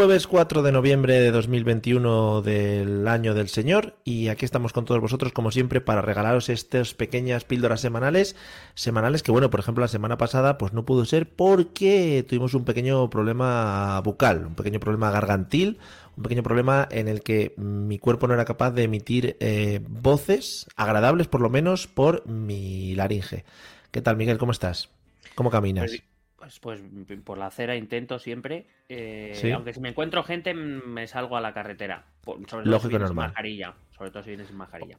jueves 4 de noviembre de 2021 del año del Señor y aquí estamos con todos vosotros como siempre para regalaros estas pequeñas píldoras semanales, semanales que bueno, por ejemplo la semana pasada pues no pudo ser porque tuvimos un pequeño problema bucal, un pequeño problema gargantil, un pequeño problema en el que mi cuerpo no era capaz de emitir eh, voces agradables por lo menos por mi laringe. ¿Qué tal Miguel? ¿Cómo estás? ¿Cómo caminas? Pues, pues por la acera intento siempre. Eh, aunque si me encuentro gente, me salgo a la carretera. Sobre todo Lógico si normal. Sin mascarilla. Sobre todo si vienes sin mascarilla.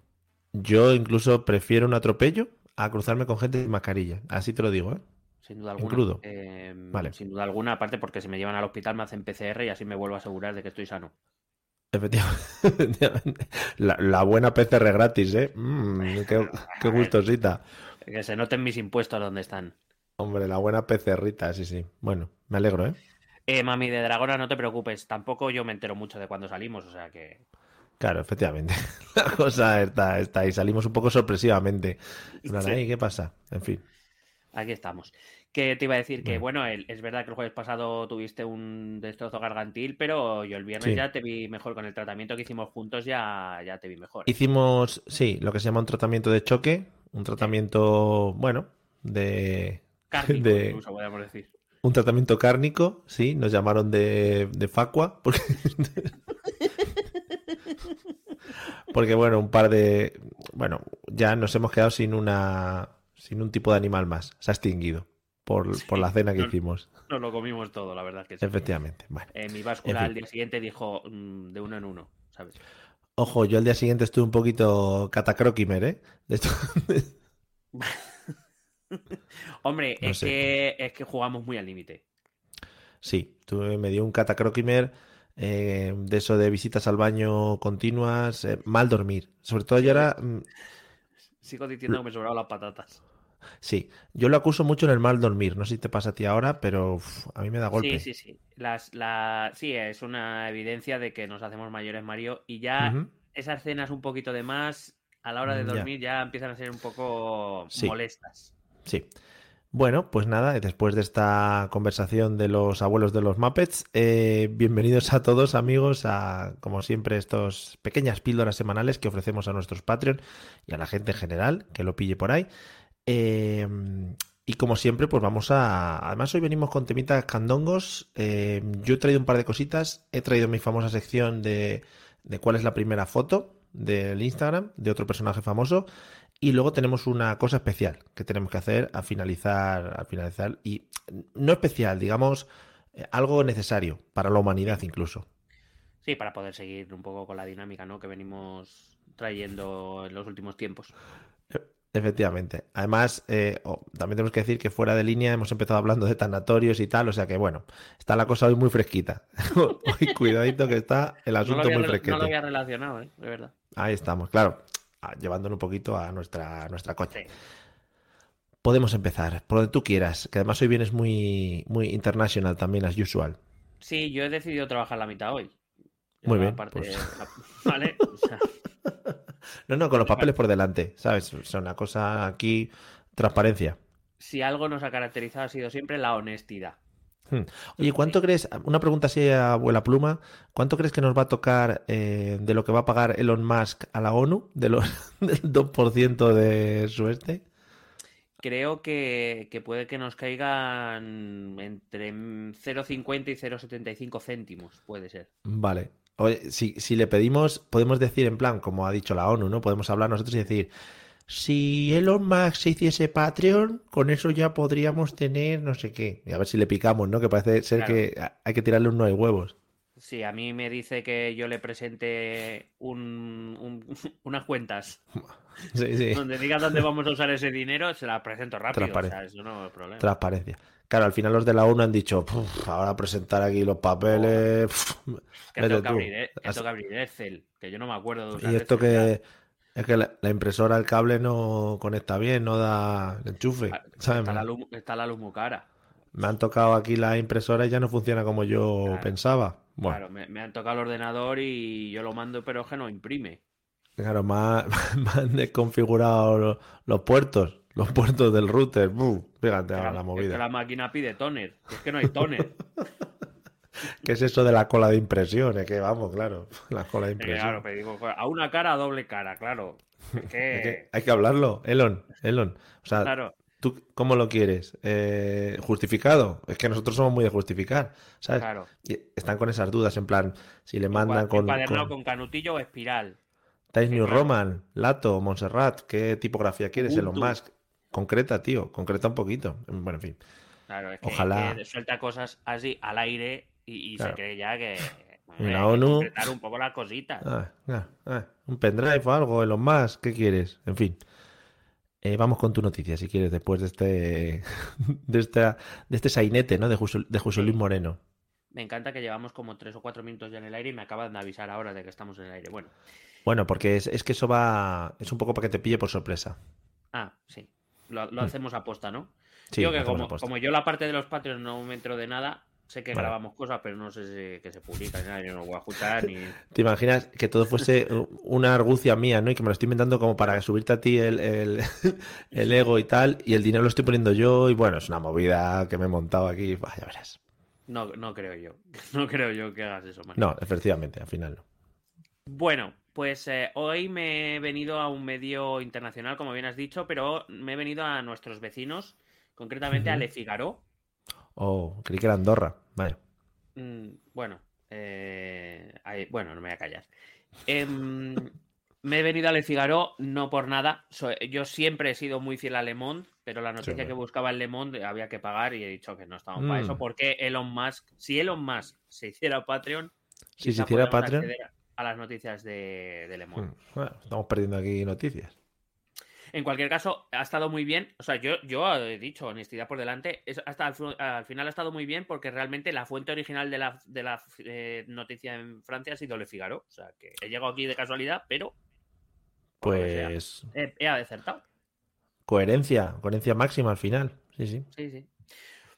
Yo incluso prefiero un atropello a cruzarme con gente sin mascarilla. Así te lo digo, ¿eh? Sin duda alguna. En crudo. Eh, Vale. Sin duda alguna, aparte porque si me llevan al hospital me hacen PCR y así me vuelvo a asegurar de que estoy sano. Efectivamente. La, la buena PCR gratis, ¿eh? Mm, qué, qué gustosita. Que se noten mis impuestos donde están. Hombre, la buena pecerrita, sí, sí. Bueno, me alegro, ¿eh? Eh, mami de Dragona, no te preocupes. Tampoco yo me entero mucho de cuando salimos, o sea que. Claro, efectivamente. La cosa está, está ahí. Salimos un poco sorpresivamente. En plan, Sí. "Ay, ¿Qué pasa? En fin. Aquí estamos. Que te iba a decir que, Bueno. el- es verdad que el jueves pasado tuviste un destrozo gargantil, pero yo el viernes Sí. ya te vi mejor con el tratamiento que hicimos juntos, ya, ya te vi mejor. Hicimos, sí, lo que se llama un tratamiento de choque. Un tratamiento, bueno, de. Cárnico, de- incluso, podríamos decir. Un tratamiento cárnico, sí. Nos llamaron de, de facua. Porque... porque, bueno, un par de. Bueno, ya nos hemos quedado sin una. Sin un tipo de animal más. Se ha extinguido. Por, por la cena que no- hicimos. Nos lo comimos todo, la verdad que sí. Efectivamente. Bueno. Eh, mi báscula En fin. al día siguiente dijo mm, de uno en uno, ¿sabes? Ojo, yo al día siguiente estuve un poquito catacroquimer, ¿eh? De esto- Hombre, No es, sé. que, es que jugamos muy al límite. Sí, tuve, me dio un catacroquimer eh, de eso de visitas al baño continuas, eh, mal dormir. Sobre todo yo era, mm, Sigo diciendo que me sobraron las patatas. sí, yo lo acuso mucho en el mal dormir. No sé si te pasa a ti ahora, pero uf, a mí me da golpe. Sí, sí, sí. Las, la... Sí, es una evidencia de que nos hacemos mayores, Mario, y ya esas cenas un poquito de más, a la hora de Mm, ya. dormir ya, empiezan a ser un poco Sí. molestas. Sí. Bueno, pues nada, después de esta conversación de los abuelos de los Muppets, eh, bienvenidos a todos amigos a, como siempre, estas pequeñas píldoras semanales que ofrecemos a nuestros Patreon y a la gente en general que lo pille por ahí. Eh, y como siempre, pues vamos a... Además, hoy venimos con temitas candongos. Eh, yo he traído un par de cositas. He traído mi famosa sección de, de cuál es la primera foto del Instagram de otro personaje famoso. Y luego tenemos una cosa especial que tenemos que hacer al finalizar, al finalizar. Y no especial, digamos, eh, algo necesario para la humanidad incluso. Sí, para poder seguir un poco con la dinámica, ¿no? Que venimos trayendo en los últimos tiempos. Efectivamente. Además, eh, oh, también tenemos que decir que fuera de línea hemos empezado hablando de tanatorios y tal, o sea que bueno, está la cosa hoy muy fresquita. Hoy cuidadito que está el No asunto había, muy re- no lo había relacionado, ¿eh? De verdad. Ahí estamos, claro, llevándolo un poquito a nuestra, a nuestra coña. Sí. Podemos empezar, por donde tú quieras, que además hoy vienes muy, muy international también, as usual. Sí, yo he decidido trabajar la mitad hoy. Muy bien, parte- pues. la- Vale. o sea, No, no, con los papeles por delante, ¿sabes? O sea, una cosa aquí, transparencia. si algo nos ha caracterizado ha sido siempre la honestidad. Hmm. Oye, ¿cuánto crees, una pregunta así a abuela pluma, ¿cuánto crees que nos va a tocar eh, de lo que va a pagar Elon Musk a la ONU, de los, del 2% de su este? Creo que, que puede que nos caigan entre 0,50 y 0,75 céntimos, puede ser. Vale. Oye, si, si le pedimos, podemos decir en plan, como ha dicho la ONU, ¿no? Podemos hablar nosotros y decir, si Elon Musk se hiciese Patreon, con eso ya podríamos tener no sé qué. Y a ver si le picamos, ¿no? Que parece ser Claro. que hay que tirarle un no hay huevos. si a mí me dice que yo le presente un, un- unas cuentas Sí, sí. donde diga dónde vamos a usar ese dinero, se la presento rápido. O Transparente. sea, eso no es problema. Transparencia. Claro, al final los de la ONU han dicho, "Puf, ahora presentar aquí los papeles. puf, que tengo que, tú". abrir, que tengo que abrir Excel, que yo no me acuerdo de usar Y esto Excel ya. Es que la, la impresora, el cable no conecta bien, no da el enchufe. Ah, ¿sabes? Está la, luz, está la luz muy cara. Me han tocado aquí la impresora y ya no funciona como yo Claro. pensaba. Bueno, Claro, me, me han tocado el ordenador y yo lo mando, pero es que no imprime. claro, me, ha- me han desconfigurado los, los puertos, los puertos del router. Fíjate ahora la es que movida. la máquina pide toner. Es que no hay toner. ¿Qué es eso de la cola de impresión? Es que vamos, claro, la cola de impresión. claro, me digo, a una cara, a doble cara, claro. Es Es que, que hay que hablarlo, Elon, Elon. O sea, claro, ¿tú cómo lo quieres? Eh, ¿Justificado? Es que nosotros somos muy de justificar, ¿sabes? claro. Y están con esas dudas, en plan, si le mandan con, con con canutillo o espiral. Times New claro. Roman, Lato, Montserrat, ¿qué tipografía quieres, Elon. Musk? Concreta, tío, concreta un poquito. Bueno, en fin. Claro, es que, Ojalá. que suelta cosas así al aire y, y Claro. se cree ya que. Hombre, la ONU- un poco las cositas. Ah, ah, ah, un pendrive o algo, Elon Musk, ¿qué quieres? En fin. Eh, vamos con tu noticia, si quieres, después de este de, esta, de este sainete, ¿no? De, José- de José Luis Moreno. Me encanta que llevamos como tres o cuatro minutos ya en el aire y me acaban de avisar ahora de que estamos en el aire. Bueno, Bueno, porque es, es que eso va. Es un poco para que te pille por sorpresa. ah, sí. Lo, lo Mm. hacemos aposta, ¿no? Sí, Digo que como, como yo la parte de los Patreons no me entero de nada, sé que Vale. grabamos cosas, pero no sé si que se publican, ni nada, yo no voy a escuchar ni. ¿Te imaginas que todo fuese una argucia mía, ¿no? Y que me lo estoy inventando como para subirte a ti el, el, el ego y tal, y el dinero lo estoy poniendo yo, y bueno, es una movida que me he montado aquí, Bah, ya verás. No, no creo yo. No creo yo que hagas eso, man. No, efectivamente, al final no. Bueno, pues eh, hoy me he venido a un medio internacional, como bien has dicho, pero me he venido a nuestros vecinos, concretamente a Ujú. Le Figaro. Oh, creí que era Andorra. Vale. Mm, bueno, eh, ahí- bueno, no me voy a callar. Em, me he venido a Le Figaro no por nada. so- yo siempre he sido muy fiel a Le Monde, pero la noticia que buscaba en Le Monde había que pagar y he dicho que no estábamos para Mm. eso, porque Elon Musk, si Elon Musk se hiciera Patreon, Si se hiciera Patreon. acceder a las noticias de, de Le Monde. Mm, Bueno, estamos perdiendo aquí noticias. En cualquier caso, ha estado muy bien. O sea, yo, yo he dicho, honestidad por delante, es, hasta al, final ha estado muy bien porque realmente la fuente original de la, de la eh, noticia en Francia ha sido Le Figaro. O sea, que he llegado aquí de casualidad, pero Pues he, he acertado. coherencia, coherencia máxima al final. Sí, sí. Sí, sí.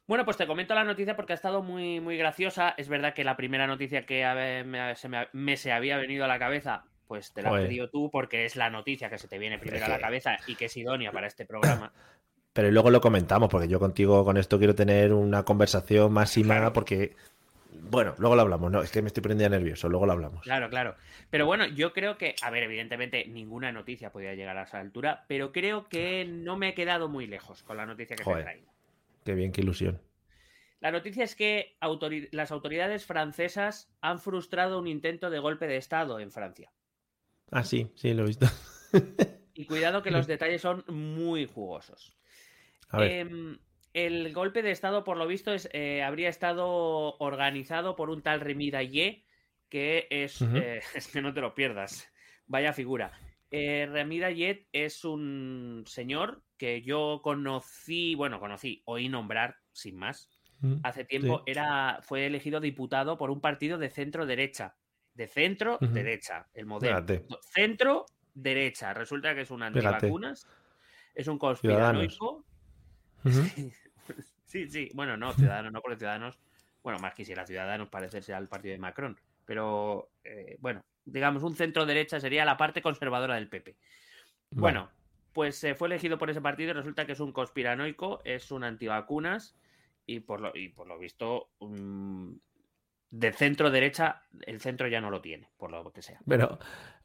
Bueno, pues te comento la noticia porque ha estado muy, muy graciosa. Es verdad que la primera noticia que me, se me, me se había venido a la cabeza, pues te la has pedido tú porque es la noticia que se te viene primero a la cabeza y que es idónea para este programa. Pero luego lo comentamos, porque yo contigo con esto quiero tener una conversación máxima, Claro. porque. Bueno, luego lo hablamos. No, es que me estoy poniendo ya nervioso, luego lo hablamos. Claro, claro. Pero bueno, yo creo que, a ver, evidentemente ninguna noticia podía llegar a esa altura, pero creo que no me he quedado muy lejos con la noticia que he Joder. traído. Qué bien, qué ilusión. La noticia es que las autoridades francesas han frustrado un intento de golpe de Estado en Francia. Ah, sí, sí, lo he visto. Y cuidado que los detalles son muy jugosos. A ver. Em, el golpe de Estado, por lo visto, es, eh, habría estado organizado por un tal Remy Daillé, que es, eh, es que no te lo pierdas. Vaya figura. Eh, Remy Daillé es un señor que yo conocí, bueno, conocí, oí nombrar, sin más. Hace tiempo sí. era, fue elegido diputado por un partido de centro derecha. De centro Ujú. derecha, el modelo. Fíjate. Centro derecha. Resulta que es un antivacunas, es un conspiranoico. Sí, sí, bueno, no, Ciudadanos, no porque Ciudadanos, bueno, más quisiera Ciudadanos parecerse al partido de Macron, pero eh, bueno, digamos, un centro derecha sería la parte conservadora del PP. Bueno, pues se fue elegido por ese partido y resulta que es un conspiranoico, es un antivacunas y por lo, y por lo visto mm, de centro derecha, el centro ya no lo tiene, por lo que sea. Pero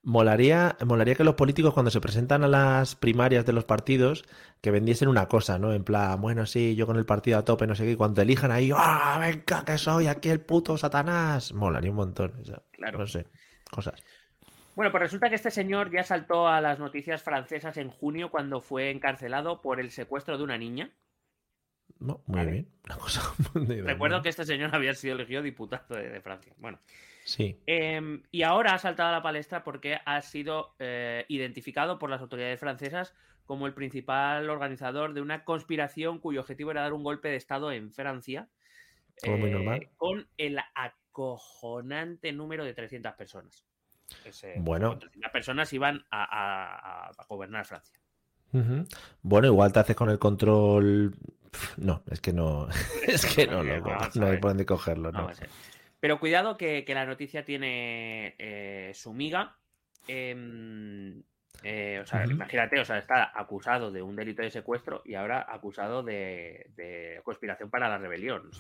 molaría, molaría que los políticos cuando se presentan a las primarias de los partidos que vendiesen una cosa, ¿no? En plan, bueno, sí, yo con el partido a tope, no sé qué, y cuando elijan ahí, ¡ah, venga, que soy aquí el puto Satanás! Molaría un montón. o sea, Claro. No sé, cosas. Bueno, pues resulta que este señor ya saltó a las noticias francesas en junio cuando fue encarcelado por el secuestro de una niña. Muy bien. Recuerdo que este señor había sido elegido diputado de, Francia. Bueno. Sí. Em, y ahora ha saltado a la palestra porque ha sido eh, identificado por las autoridades francesas como el principal organizador de una conspiración cuyo objetivo era dar un golpe de Estado en Francia. muy normal. Eh, con el acojonante número de 300 personas. bueno. 300 personas iban a gobernar Francia. Bueno, igual te haces con el control. No, es que no. Es que no, no, hay por dónde cogerlo. No. Pero cuidado que, la noticia tiene eh, su miga. Em, eh, o sea, imagínate, o sea, está acusado de un delito de secuestro y ahora acusado de, conspiración para la rebelión.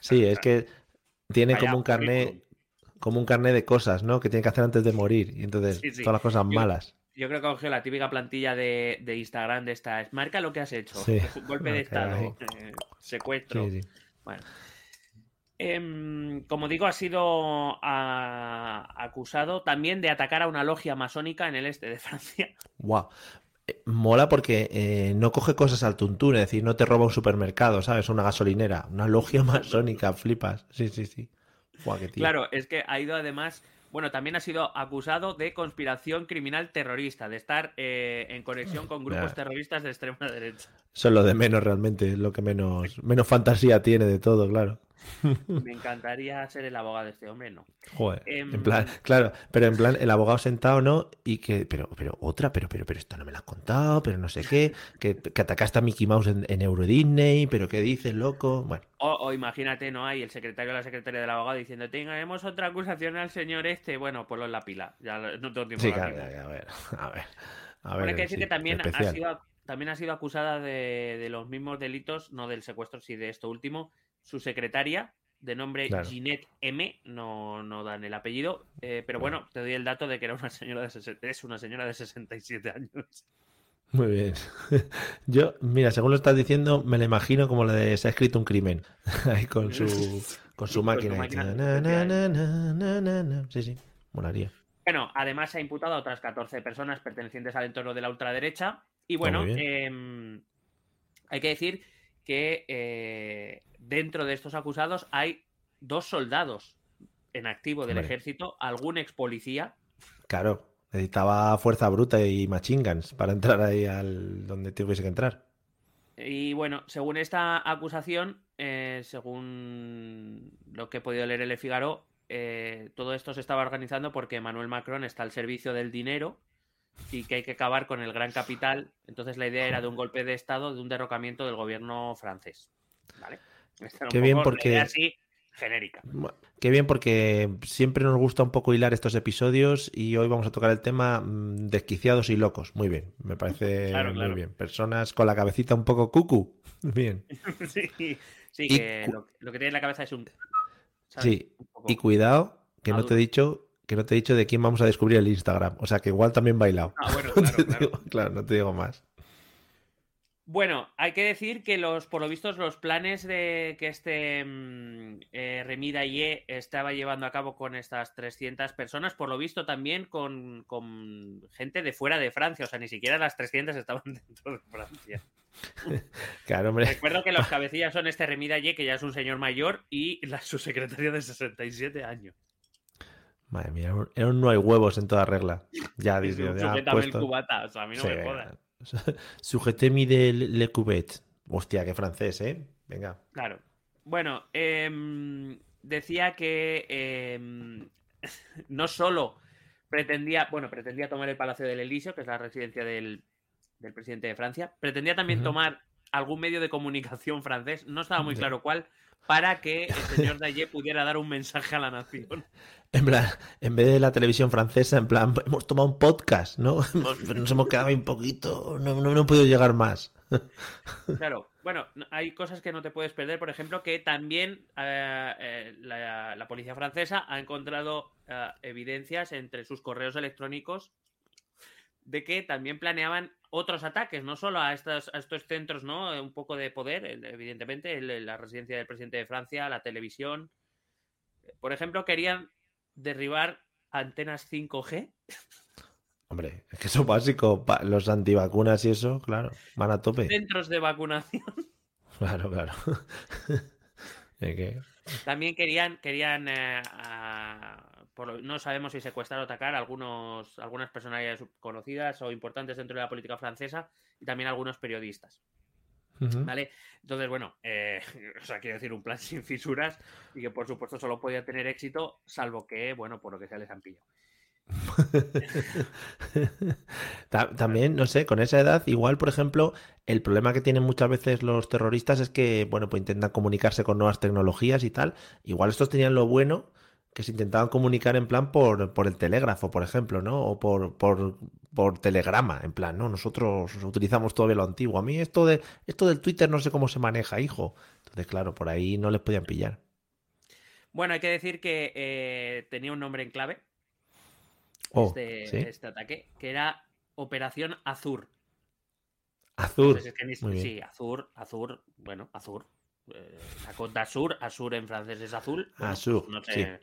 sí, es que tiene como un carnet como un carnet de cosas, ¿no? Que tiene que hacer antes de morir. Y entonces, todas las cosas malas yo creo que cogió la típica plantilla de, Instagram de esta. Marca lo que has hecho. Golpe de estado. Eh, secuestro. bueno. Em, como digo, ha sido acusado también de atacar a una logia masónica en el este de Francia. Wow. Eh, mola porque eh, no coge cosas al tuntún, es decir, no te roba un supermercado, ¿sabes? Una gasolinera, una logia masónica, flipas. Sí, sí, sí. Claro, es que ha ido además bueno, también ha sido acusado de conspiración criminal terrorista, de estar eh, en conexión con grupos terroristas de extrema derecha. Eso es lo de menos realmente, lo que menos, menos fantasía tiene de todo, claro. Me encantaría ser el abogado de este hombre, no. Joder. en em, plan, claro, pero en plan, el abogado sentado, ¿no? Y que, pero, pero otra, pero, pero, pero esto no me lo has contado, pero no sé qué, que, que atacaste a Mickey Mouse en, Euro Disney, pero qué dices, loco. Bueno. O, imagínate, ¿no? Hay el secretario o la secretaria del abogado diciendo, tenemos otra acusación al señor este, bueno, ponlo en la pila. Ya no tengo tiempo sí, a ver, a ver, a ver. Hay que decir que también ha sido también ha sido acusada de, de, los mismos delitos, no del secuestro, sí de esto último, su secretaria, de nombre Ginette M, no, no dan el apellido, eh, pero bueno, te doy el dato de que era una señora de es una señora de 67 años. Muy bien. Yo, mira, según lo estás diciendo, me la imagino como la de se ha escrito un crimen. Ahí con su, con su máquina. sí, sí, molaría. Bueno, además se ha imputado a otras 14 personas pertenecientes al entorno de la ultraderecha. Y bueno, em, hay que decir que eh, dentro de estos acusados hay dos soldados en activo del ejército, algún ex policía. Claro, necesitaba fuerza bruta y machingans para entrar ahí al donde tuviese que entrar. Y bueno, según esta acusación, eh, según lo que he podido leer El Figaro, eh, todo esto se estaba organizando porque Emmanuel Macron está al servicio del dinero y que hay que acabar con el gran capital. Entonces la idea era de un golpe de Estado, de un derrocamiento del gobierno francés. ¿Vale? Qué bien porque... Así, genérica. Qué bien porque siempre nos gusta un poco hilar estos episodios y hoy vamos a tocar el tema mm, desquiciados y locos. Muy bien, me parece muy bien. Personas con la cabecita un poco cucu. Bien. sí, sí que lo, que tiene en la cabeza es un... Sí, y cuidado, que no te he dicho que no te he dicho de quién vamos a descubrir el Instagram. O sea que igual también bailado. Ah, bueno, claro, claro. no te digo más. Bueno, hay que decir que los, por lo visto, los planes de que este mm, eh, Remida Ye estaba llevando a cabo con estas 300 personas, por lo visto también con, gente de fuera de Francia, o sea, ni siquiera las 300 estaban dentro de Francia. claro, hombre. Recuerdo que los cabecillas son este Remida Ye, que ya es un señor mayor, y la, su secretaria de 67 años. Madre mía, era un no hay huevos en toda regla. Ya, digo, ya el cubata, o sea, a mí no me jodas. Sujetemi de Le Cubet. Hostia, qué francés, ¿eh? Venga. Claro. Bueno, em, decía que em, no solo pretendía, bueno, pretendía tomar el Palacio del Elíseo, que es la residencia del, presidente de Francia, pretendía también tomar algún medio de comunicación francés, no estaba muy claro cuál, para que el señor Daye pudiera dar un mensaje a la nación. En plan, en vez de la televisión francesa, en plan, hemos tomado un podcast, ¿no? Nos hemos quedado un poquito, no, no, no he podido llegar más. Claro, bueno, hay cosas que no te puedes perder, por ejemplo, que también eh, eh, la, policía francesa ha encontrado eh, evidencias entre sus correos electrónicos de que también planeaban otros ataques, no solo a estos, estos centros, ¿no? Un poco de poder, evidentemente, la residencia del presidente de Francia, la televisión. Por ejemplo, querían derribar antenas 5G. Hombre, es que eso es básico. Los antivacunas y eso, claro, van a tope. Centros de vacunación. Claro, claro. También querían, querían eh, no sabemos si secuestrar o atacar algunos, algunas personalidades conocidas o importantes dentro de la política francesa y también algunos periodistas. ¿Vale? Entonces, bueno, eh, o sea, quiero decir, un plan sin fisuras y que por supuesto solo podía tener éxito, salvo que, bueno, por lo que sea les han pillado. También, no sé, con esa edad, igual, por ejemplo, el problema que tienen muchas veces los terroristas es que, bueno, pues intentan comunicarse con nuevas tecnologías y tal. Igual estos tenían lo bueno que se intentaban comunicar en plan por, por el telégrafo, por ejemplo, ¿no? O por, por, por, telegrama, en plan, ¿no? Nosotros utilizamos todavía lo antiguo. A mí esto, de, esto del Twitter no sé cómo se maneja, hijo. Entonces, claro, por ahí no les podían pillar. Bueno, hay que decir que eh, tenía un nombre en clave. Oh, este, este, ataque, que era Operación Azur. Azur. sí, Azur, Azur, bueno, Azur. Eh, Dasur, Azur en francés es azul. Azur, no sé,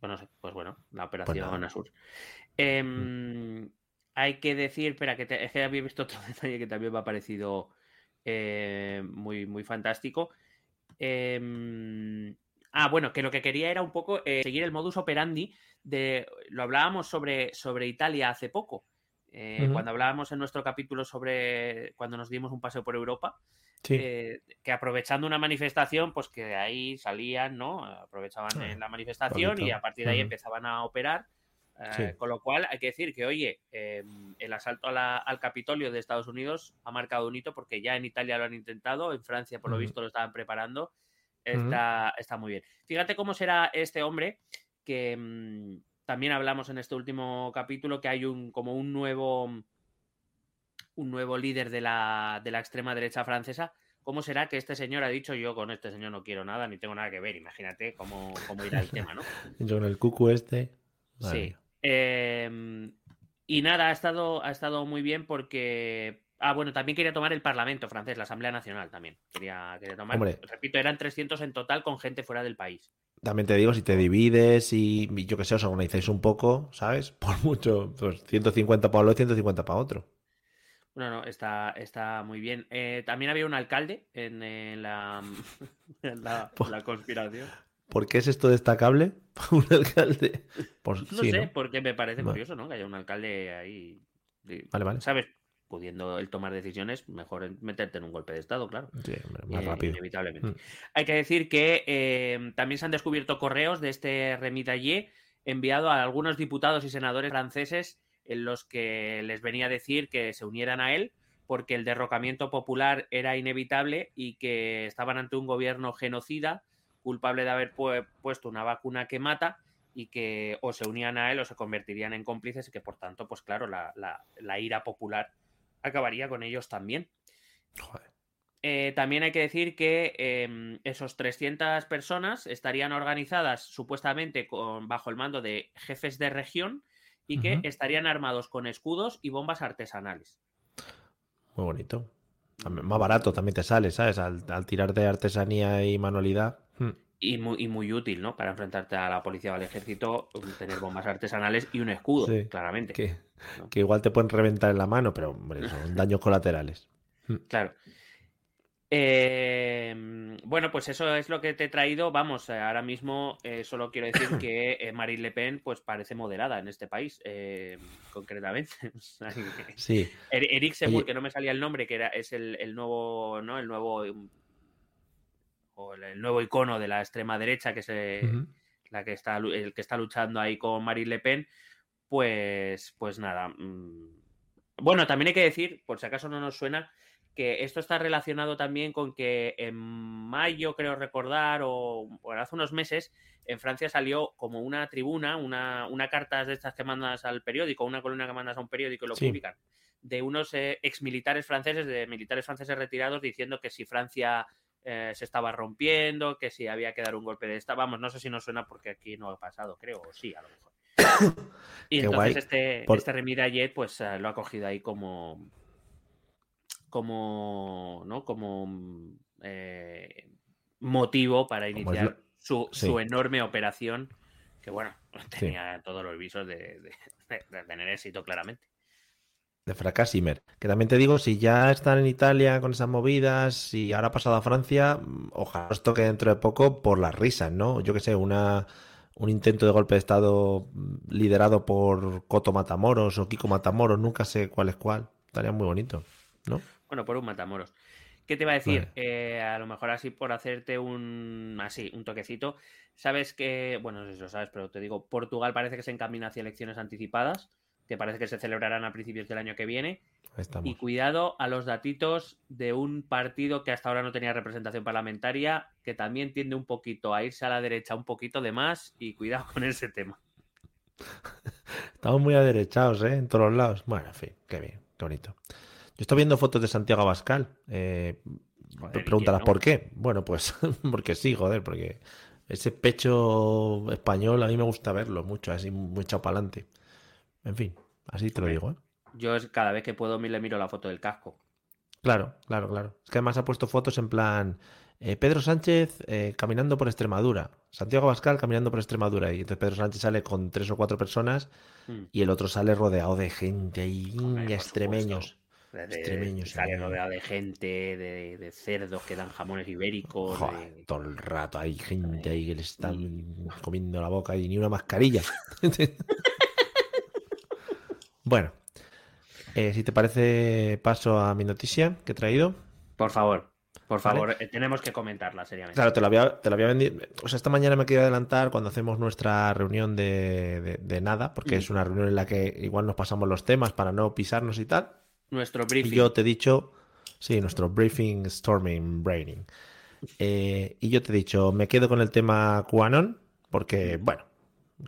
bueno, pues bueno, la operación pues Asur. Em, mm. Hay que decir, espera, que es que había visto otro detalle que también me ha parecido eh, muy, muy fantástico. Em, ah, bueno, que lo que quería era un poco eh, seguir el modus operandi de. Lo hablábamos sobre, sobre Italia hace poco. Eh, cuando hablábamos en nuestro capítulo sobre cuando nos dimos un paseo por Europa, eh, que aprovechando una manifestación, pues que de ahí salían, ¿no? Aprovechaban ah, en la manifestación y a partir de ahí empezaban a operar. Eh, con lo cual hay que decir que, oye, em, el asalto al Capitolio de Estados Unidos ha marcado un hito porque ya en Italia lo han intentado, en Francia por lo visto lo estaban preparando. Está, está muy bien. Fíjate cómo será este hombre que em, también hablamos en este último capítulo que hay un como un nuevo un nuevo líder de la, de la extrema derecha francesa. ¿Cómo será que este señor ha dicho yo con este señor no quiero nada ni tengo nada que ver? Imagínate cómo, cómo irá el tema, ¿no? Yo con el cucu este. Sí. Em, y nada, ha estado, ha estado muy bien porque. Ah, bueno, también quería tomar el Parlamento francés, la Asamblea Nacional también. Quería, quería tomar. Repito, eran 300 en total con gente fuera del país. También te digo, si te divides y yo que sé, os organizáis un poco, ¿sabes? Por mucho, pues 150 para uno y 150 para otro. No, no, está, está muy bien. Eh, también había un alcalde en, la, la, conspiración. ¿Por qué es esto destacable? un alcalde. no sé, porque me parece curioso, ¿no? Que haya un alcalde ahí. Vale, vale. ¿Sabes? Pudiendo él tomar decisiones, mejor meterte en un golpe de Estado, claro. Sí, más eh, rápido. Inevitablemente. Mm. Hay que decir que eh, también se han descubierto correos de este Remitaillé enviado a algunos diputados y senadores franceses en los que les venía a decir que se unieran a él porque el derrocamiento popular era inevitable y que estaban ante un gobierno genocida culpable de haber puesto una vacuna que mata y que o se unían a él o se convertirían en cómplices y que por tanto, pues claro, la, ira popular acabaría con ellos también. Eh, también hay que decir que em, esos 300 personas estarían organizadas supuestamente con, bajo el mando de jefes de región y que estarían armados con escudos y bombas artesanales. Muy bonito. Más barato también te sale, ¿sabes? Al, tirar de artesanía y manualidad. Y muy, muy útil, ¿no? Para enfrentarte a la policía o al ejército, tener bombas artesanales y un escudo, claramente. Que, que, igual te pueden reventar en la mano, pero hombre, son daños colaterales. Hmm. Claro. Eh, bueno, pues eso es lo que te he traído. Vamos, eh, ahora mismo eh, solo quiero decir que eh, Marine Le Pen pues parece moderada en este país, concretamente. sí. Er-, Eric Semur, que no me salía el nombre, que era, es el, nuevo, ¿no? El nuevo o el, nuevo icono de la extrema derecha, que es la que está, el que está luchando ahí con Marine Le Pen, pues, pues nada. Mm, bueno, también hay que decir, por si acaso no nos suena, que esto está relacionado también con que en mayo, creo recordar, o, hace unos meses, en Francia salió como una tribuna, una, una carta de estas que mandas al periódico, una columna que mandas a un periódico y lo publican, de unos eh, exmilitares franceses, de militares franceses retirados, diciendo que si Francia eh, se estaba rompiendo, que si había que dar un golpe de esta. Vamos, no sé si nos suena porque aquí no ha pasado, creo, o sí, a lo mejor. y entonces este, Por... este ayer, pues eh, lo ha cogido ahí como, como, ¿no? como mm, eh, motivo para iniciar su, enorme operación, que bueno, tenía todos los visos de, tener éxito claramente. De Fracasimer. Que también te digo, si ya están en Italia con esas movidas, y ahora ha pasado a Francia, ojalá os toque dentro de poco por las risas, ¿no? Yo que sé, una, un intento de golpe de Estado liderado por Coto Matamoros o Kiko Matamoros, nunca sé cuál es cuál. Estaría muy bonito, ¿no? Bueno, por un Matamoros. ¿Qué te va a decir? Eh, a lo mejor así por hacerte un así, un toquecito. Sabes que, bueno, no sé si lo sabes, pero te digo, Portugal parece que se encamina hacia elecciones anticipadas que parece que se celebrarán a principios del año que viene. Y cuidado a los datitos de un partido que hasta ahora no tenía representación parlamentaria, que también tiende un poquito a irse a la derecha un poquito de más y cuidado con ese tema. Estamos muy aderechados, ¿eh? En todos los lados. Bueno, en fin, qué bien, qué bonito. Yo estoy viendo fotos de Santiago Abascal. Eh, preguntarás por qué. Bueno, pues porque sí, joder, porque ese pecho español a mí me gusta verlo mucho, así muy echado para adelante. En fin, así te lo digo. ¿eh? Yo cada vez que puedo le miro la foto del casco. Claro, claro, claro. Es que además ha puesto fotos en plan eh, Pedro Sánchez eh, caminando por Extremadura, Santiago Bascal caminando por Extremadura. Y entonces Pedro Sánchez sale con tres o cuatro personas mm. y el otro sale rodeado de gente ahí, extremeños. extremeños. Sale rodeado de gente, de, cerdos que dan jamones ibéricos. Todo el rato hay gente ahí que le están comiendo la boca y ni una mascarilla. Bueno, eh, si te parece, paso a mi noticia que he traído. Por favor, por favor, eh, tenemos que comentarla seriamente. Claro, te la había, te la vendido. O sea, esta mañana me quería adelantar cuando hacemos nuestra reunión de, nada, porque es una reunión en la que igual nos pasamos los temas para no pisarnos y tal. Nuestro briefing. Y yo te he dicho, sí, nuestro briefing, storming, braining. Eh, y yo te he dicho, me quedo con el tema QAnon, porque, bueno,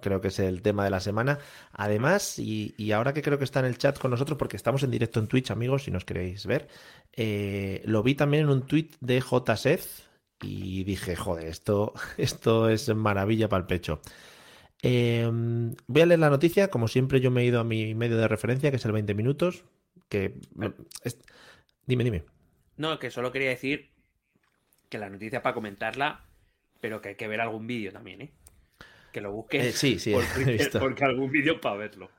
creo que es el tema de la semana. Además, y, ahora que creo que está en el chat con nosotros, porque estamos en directo en Twitch, amigos, si nos queréis ver, eh, lo vi también en un tweet de JSEZ y dije, joder, esto, esto es maravilla para el pecho. Em, voy a leer la noticia, como siempre yo me he ido a mi medio de referencia, que es el 20 minutos, que... Dime, dime. No, que solo quería decir que la noticia para comentarla, pero que hay que ver algún vídeo también, ¿eh? Que lo busques. Eh, sí, sí, he visto. porque algún vídeo para verlo.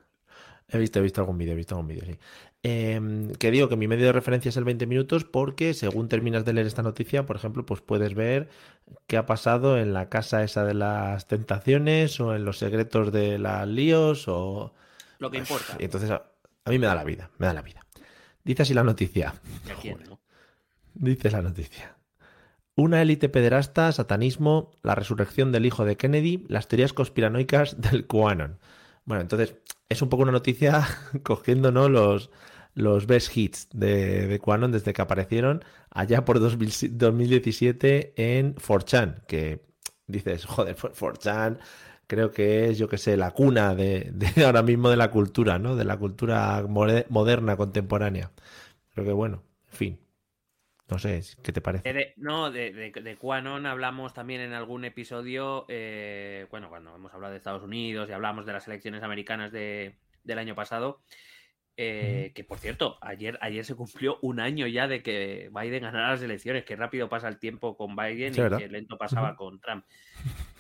He visto, he visto algún vídeo, he visto algún vídeo, sí. Em, que digo que mi medio de referencia es el 20 minutos porque según terminas de leer esta noticia, por ejemplo, pues puedes ver qué ha pasado en la casa esa de las tentaciones o en los secretos de las líos o... Lo que importa. Y entonces a, mí me da la vida, me da la vida. Dice así la noticia. Dice la noticia. Una élite pederasta, satanismo, la resurrección del hijo de Kennedy, las teorías conspiranoicas del QAnon. Bueno, entonces es un poco una noticia cogiendo los, los best hits de, de QAnon desde que aparecieron allá por 2017 en 4chan, que dices, joder, 4chan creo que es, yo que sé, la cuna de, de, ahora mismo de la cultura, ¿no? De la cultura moderna, contemporánea. Pero que bueno, en fin. No sé, ¿qué te parece? no, de, de, QAnon hablamos también en algún episodio, eh, bueno, cuando hemos hablado de Estados Unidos y hablamos de las elecciones americanas de, del año pasado, eh, que por cierto, ayer, ayer se cumplió un año ya de que Biden ganara las elecciones, que rápido pasa el tiempo con Biden y que lento pasaba con Trump.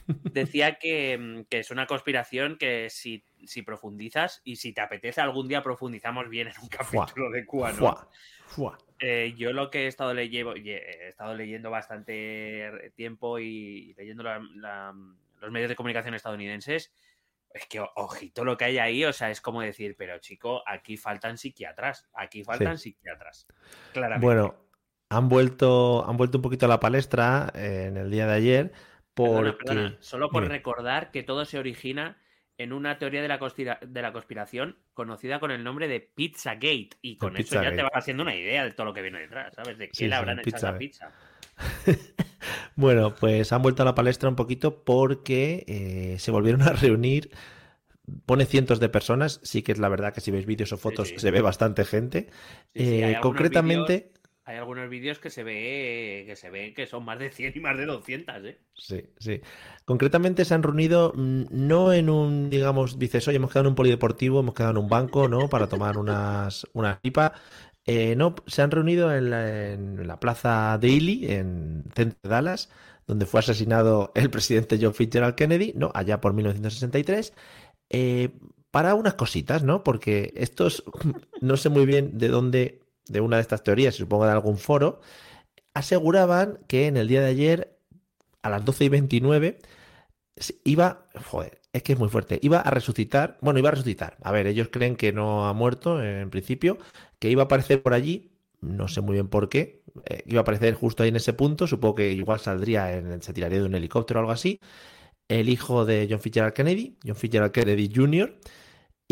Decía que, es una conspiración que si, si, profundizas y si te apetece algún día profundizamos bien en un capítulo de QAnon. Eh, yo lo que he estado, leyendo, he estado leyendo bastante tiempo y leyendo los medios de comunicación estadounidenses, es que ojito lo que hay ahí, o sea, es como decir, pero chico, aquí faltan psiquiatras, aquí faltan psiquiatras. Claramente. Bueno, han vuelto, han vuelto un poquito a la palestra eh, en el día de ayer. Porque... Solo por recordar que todo se origina en una teoría de la, de la conspiración conocida con el nombre de Pizzagate. Y con eso ya te vas haciendo una idea de todo lo que viene detrás, ¿sabes? De qué le habrán hecho esa pizza. bueno, pues han vuelto a la palestra un poquito porque eh, se volvieron a reunir. Pone cientos de personas, sí que es la verdad que si veis vídeos o fotos se ve bastante gente. Eh, concretamente, hay algunos vídeos que se ve que se ve que son más de 100 y más de 200, ¿eh? Sí, sí. Concretamente se han reunido mm, no en un, digamos, dices, oye, hemos quedado en un polideportivo, hemos quedado en un banco, ¿no? Para tomar unas, una pipa. Eh, no, se han reunido en la, en la plaza Daily, en centro de Dallas, donde fue asesinado el presidente John Fitzgerald Kennedy, ¿no? Allá por 1963. Eh, para unas cositas, ¿no? Porque estos, no sé muy bien de dónde, de una de estas teorías, supongo de algún foro, aseguraban que en el día de ayer, a las 12 y 29, iba, joder, es que es muy fuerte, iba a resucitar, bueno, iba a resucitar, a ver, ellos creen que no ha muerto en principio, que iba a aparecer por allí, no sé muy bien por qué, eh, iba a aparecer justo ahí en ese punto, supongo que igual saldría, en, se tiraría de un helicóptero o algo así, el hijo de John Fitzgerald Kennedy, John Fitzgerald Kennedy Jr.,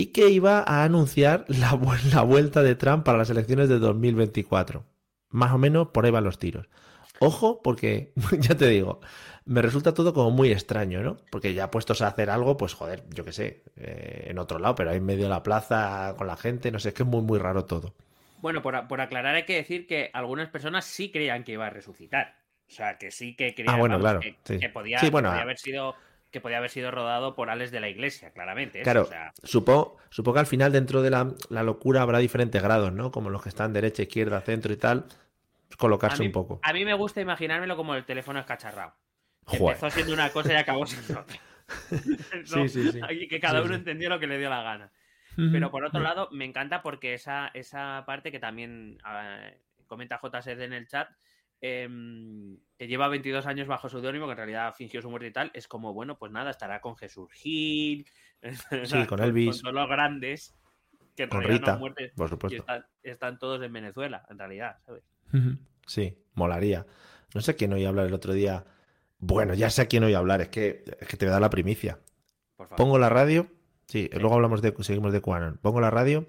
y que iba a anunciar la, la vuelta de Trump para las elecciones de 2024. Más o menos por ahí van los tiros. Ojo, porque ya te digo, me resulta todo como muy extraño, ¿no? Porque ya puestos a hacer algo, pues joder, yo qué sé, eh, en otro lado, pero ahí en medio de la plaza con la gente, no sé, es que es muy, muy raro todo. Bueno, por, aclarar hay que decir que algunas personas sí creían que iba a resucitar. O sea, que sí que creían ah, bueno, claro, que, podía, haber sido que podía haber sido rodado por Ales de la Iglesia, claramente. Claro, supongo, supongo que al final dentro de la, la, locura habrá diferentes grados, ¿no? Como los que están derecha, izquierda, centro y tal colocarse un poco. A mí me gusta imaginármelo como el teléfono escacharrado. Empezó siendo una cosa y acabó siendo otra. sí, sí, sí. Que cada uno entendió lo que le dio la gana. Pero por otro lado, me encanta porque esa, esa parte que también ah, comenta JC en el chat, em, que lleva 22 años bajo seudónimo, que en realidad fingió su muerte y tal, es como, bueno, pues nada, estará con Jesús Gil, sí, con Elvis, con, todos los grandes, que en con Rita, por supuesto. están, todos en Venezuela, en realidad, ¿sabes? Sí, molaría. No sé quién oí hablar el otro día. Bueno, ya sé a quién oí hablar, es que, es que te voy a dar la primicia. Pongo la radio, sí, luego hablamos de, seguimos de Quanon. Pongo la radio,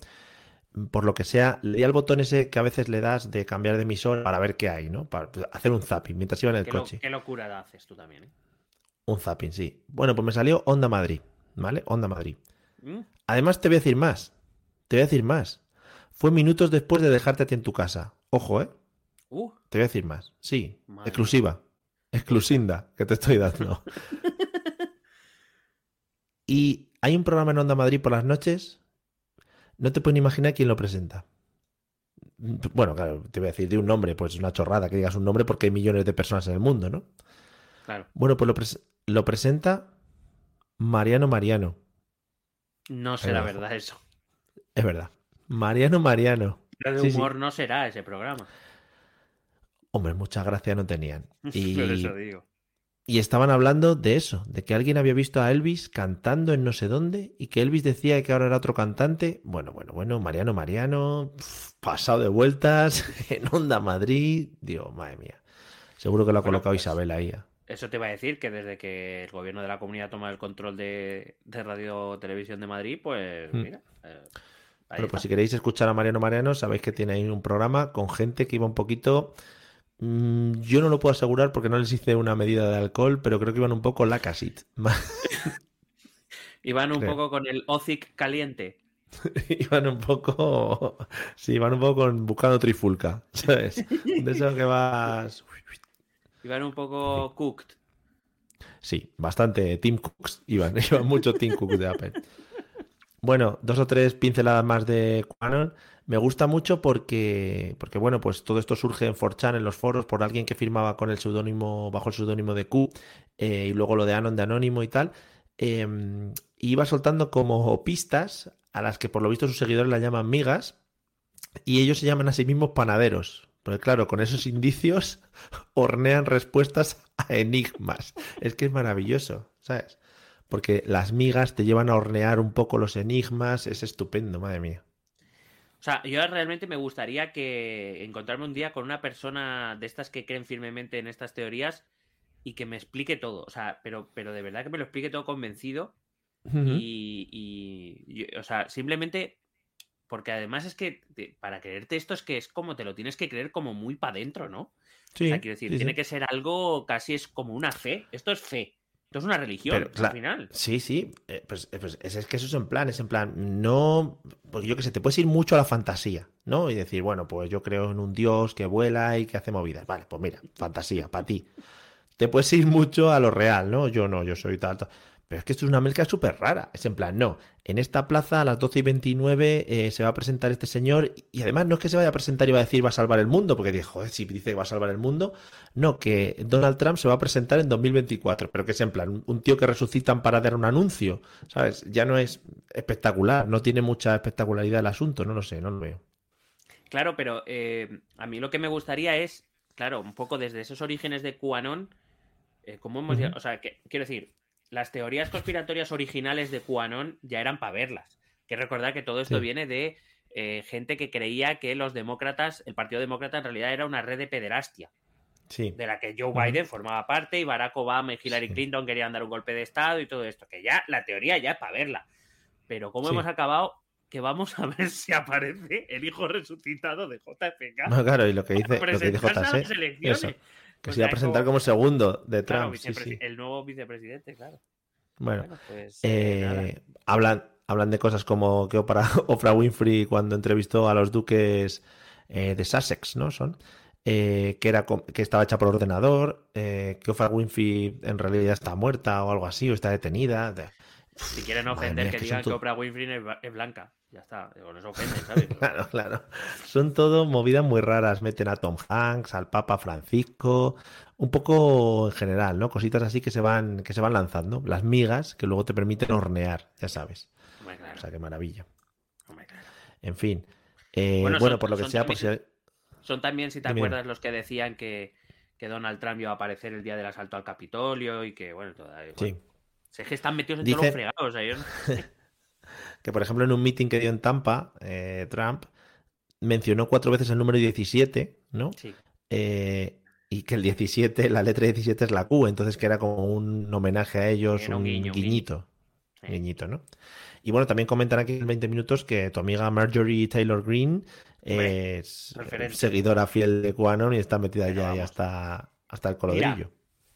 por lo que sea, le di al botón ese que a veces le das de cambiar de emisor para ver qué hay, ¿no? Para hacer un zapping mientras iba en el coche. qué locura haces tú también, ¿eh? Un zapping, sí. Bueno, pues me salió Onda Madrid, ¿vale? Onda Madrid. ¿Mm? Además, te voy a decir más. Te voy a decir más. Fue minutos después de dejarte a ti en tu casa. Ojo, ¿eh? Uh. Te voy a decir más. Sí, exclusiva. Exclusinda que te estoy dando. y hay un programa en Onda Madrid por las noches. No te pueden imaginar quién lo presenta. Bueno, claro, te voy a decir de un nombre, pues es una chorrada que digas un nombre porque hay millones de personas en el mundo, ¿no? Claro. Bueno, pues lo, presenta Mariano Mariano. No será verdad eso. Es verdad. Mariano Mariano. Pero de humor no será ese programa. Hombre, mucha gracia no tenían. Y, eso digo. Y estaban hablando de eso, de que alguien había visto a Elvis cantando en no sé dónde y que Elvis decía que ahora era otro cantante. Bueno, bueno, bueno, Mariano Mariano, pasado de vueltas en Onda Madrid. Dios, madre mía. Seguro que lo ha colocado pues, Isabel ahí. Eso te iba a decir que desde que el gobierno de la comunidad toma el control de, Radio Televisión de Madrid, pues mm. mira. Eh, Pero pues si queréis escuchar a Mariano Mariano, sabéis que tiene ahí un programa con gente que iba un poquito yo no lo puedo asegurar porque no les hice una medida de alcohol, pero creo que iban un poco la casit. iban un poco con el OCIC caliente. iban un poco. Sí, iban un poco con buscando trifulca. ¿Sabes? De eso que vas. Iban un poco cooked. Sí, bastante Team Cooks. Iban, iban mucho Team Cooks de Apple. Bueno, dos o tres pinceladas más de Quanon. Me gusta mucho porque, porque, bueno, pues todo esto surge en 4chan, en los foros, por alguien que firmaba con el seudónimo, bajo el seudónimo de Q, eh, y luego lo de Anon de Anónimo y tal. Em, iba soltando como pistas a las que por lo visto sus seguidores la llaman migas, y ellos se llaman a sí mismos panaderos. Porque claro, con esos indicios hornean respuestas a enigmas. Es que es maravilloso, ¿sabes? Porque las migas te llevan a hornear un poco los enigmas, es estupendo, madre mía. O sea, yo realmente me gustaría que encontrarme un día con una persona de estas que creen firmemente en estas teorías y que me explique todo. O sea, pero, pero de verdad que me lo explique todo convencido. y, o sea, simplemente porque además es que para creerte esto es que es como te lo tienes que creer como muy para adentro, ¿no? Sí, o sea, quiero decir, tiene que ser algo casi es como una fe. Esto es fe. Esto es una religión, al final. Sí, sí. Eh, pues, eh, pues es, que eso es en plan, es en plan, no. Porque yo que sé, te puedes ir mucho a la fantasía, ¿no? Y decir, bueno, pues yo creo en un dios que vuela y que hace movidas. Vale, pues mira, fantasía, para ti. Te puedes ir mucho a lo real, ¿no? Yo no, yo soy tal, Pero es que esto es una mezcla súper rara. Es en plan, no, en esta plaza a las 12 y 29 eh, se va a presentar este señor y además no es que se vaya a presentar y va a decir va a salvar el mundo, porque dijo, joder, si dice que va a salvar el mundo, no, que Donald Trump se va a presentar en 2024, pero que es en plan, un tío que resucitan para dar un anuncio, ¿sabes? Ya no es espectacular, no tiene mucha espectacularidad el asunto, no lo sé, no lo veo. Claro, pero eh, a mí lo que me gustaría es, claro, un poco desde esos orígenes de QAnon, eh, ¿cómo hemos O sea, que, quiero decir, las teorías conspiratorias originales de QAnon ya eran para verlas. Que recordar que todo esto viene de eh, gente que creía que los demócratas, el Partido Demócrata en realidad era una red de pederastia. Sí. De la que Joe Biden formaba parte y Barack Obama y Hillary Clinton querían dar un golpe de Estado y todo esto. Que ya, la teoría ya es para verla. Pero ¿cómo hemos acabado? Que vamos a ver si aparece el hijo resucitado de JFK. No, claro, y lo que dice, lo que dice JC. Que se iba a presentar como, segundo de Trump. El nuevo vicepresidente, claro. Bueno, pues, eh, eh, hablan, hablan de cosas como que Oprah, Winfrey cuando entrevistó a los duques eh, de Sussex, ¿no? Son. que, era, que estaba hecha por ordenador, que Oprah Winfrey en realidad está muerta o algo así, o está detenida. Si quieren ofender, que, digan que Oprah Winfrey es blanca. Ya está, con eso ofenden, ¿sabes? claro, claro. Son todo movidas muy raras. Meten a Tom Hanks, al Papa Francisco, un poco en general, ¿no? Cositas así que se van, que se van lanzando. Las migas que luego te permiten hornear, ya sabes. O sea, qué maravilla. En fin. Eh, bueno, por lo que sea, Son también, si te acuerdas, los que decían que, que, Donald Trump iba a aparecer el día del asalto al Capitolio y que, bueno, todavía. sí. Es que están metidos en todos los fregados. que, por ejemplo, en un meeting que dio en Tampa, eh, Trump mencionó cuatro veces el número 17, ¿no? Sí. Eh, y que el 17, la letra 17 es la Q, entonces que era como un homenaje a ellos, un, guiñito. Guiñito, ¿no? Y bueno, también comentan aquí en 20 minutos que tu amiga Marjorie Taylor Green es seguidora fiel de QAnon y está metida ya hasta, hasta el colodrillo.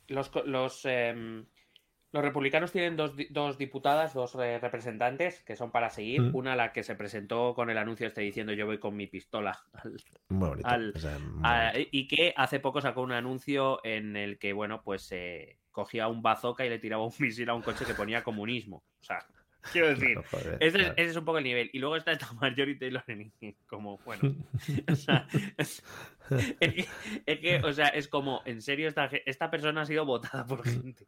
los, los em, los republicanos tienen dos, dos diputadas, dos eh, representantes que son para seguir. Mm. Una la que se presentó con el anuncio este diciendo yo voy con mi pistola al, y que hace poco sacó un anuncio en el que, bueno, pues eh, cogía un bazooka y le tiraba un misil a un coche que ponía comunismo. O sea, quiero decir, ese, es, un poco el nivel. Y luego está esta Marjorie Taylor como, bueno, o sea, es, que, o sea, es como, en serio, esta, esta persona ha sido votada por gente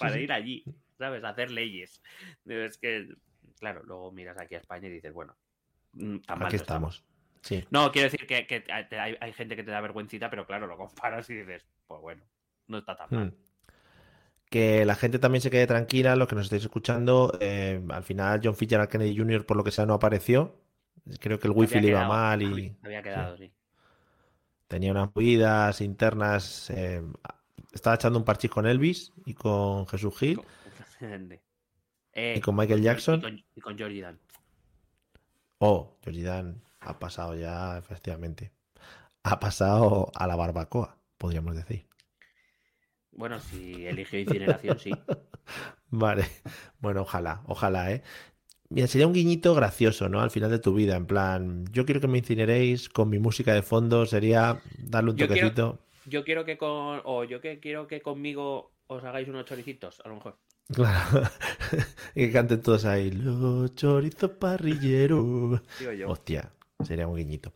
para ir allí, ¿sabes? A hacer leyes. Es que, claro, luego miras aquí a España y dices, bueno, mm, aquí estamos. Sí. No, quiero decir que, hay, gente que te da vergüencita, pero claro, lo comparas y dices, pues bueno, no está tan mal. Hmm. Que la gente también se quede tranquila, los que nos estáis escuchando. Eh, al final, John Fitzgerald Kennedy Jr., por lo que sea, no apareció. Creo que el wifi le iba mal y. Había quedado, sí. Tenía unas huidas internas. Eh, estaba echando un parchís con Elvis y con Jesús Gil. Eh, y con Michael Jackson. Y con, Georgie Dan. Oh, Georgie Dan ha pasado ya, efectivamente. Ha pasado a la barbacoa, podríamos decir. Bueno, si eligió incineración, sí. Vale. Bueno, ojalá, ojalá, ¿eh? Mira, sería un guiñito gracioso, ¿no? Al final de tu vida, en plan, yo quiero que me incineréis con mi música de fondo, sería darle un toquecito yo quiero que con. O yo que quiero que conmigo os hagáis unos choricitos, a lo mejor. Claro. y que canten todos ahí. Los chorizos parrilleros. Hostia, sería un guiñito.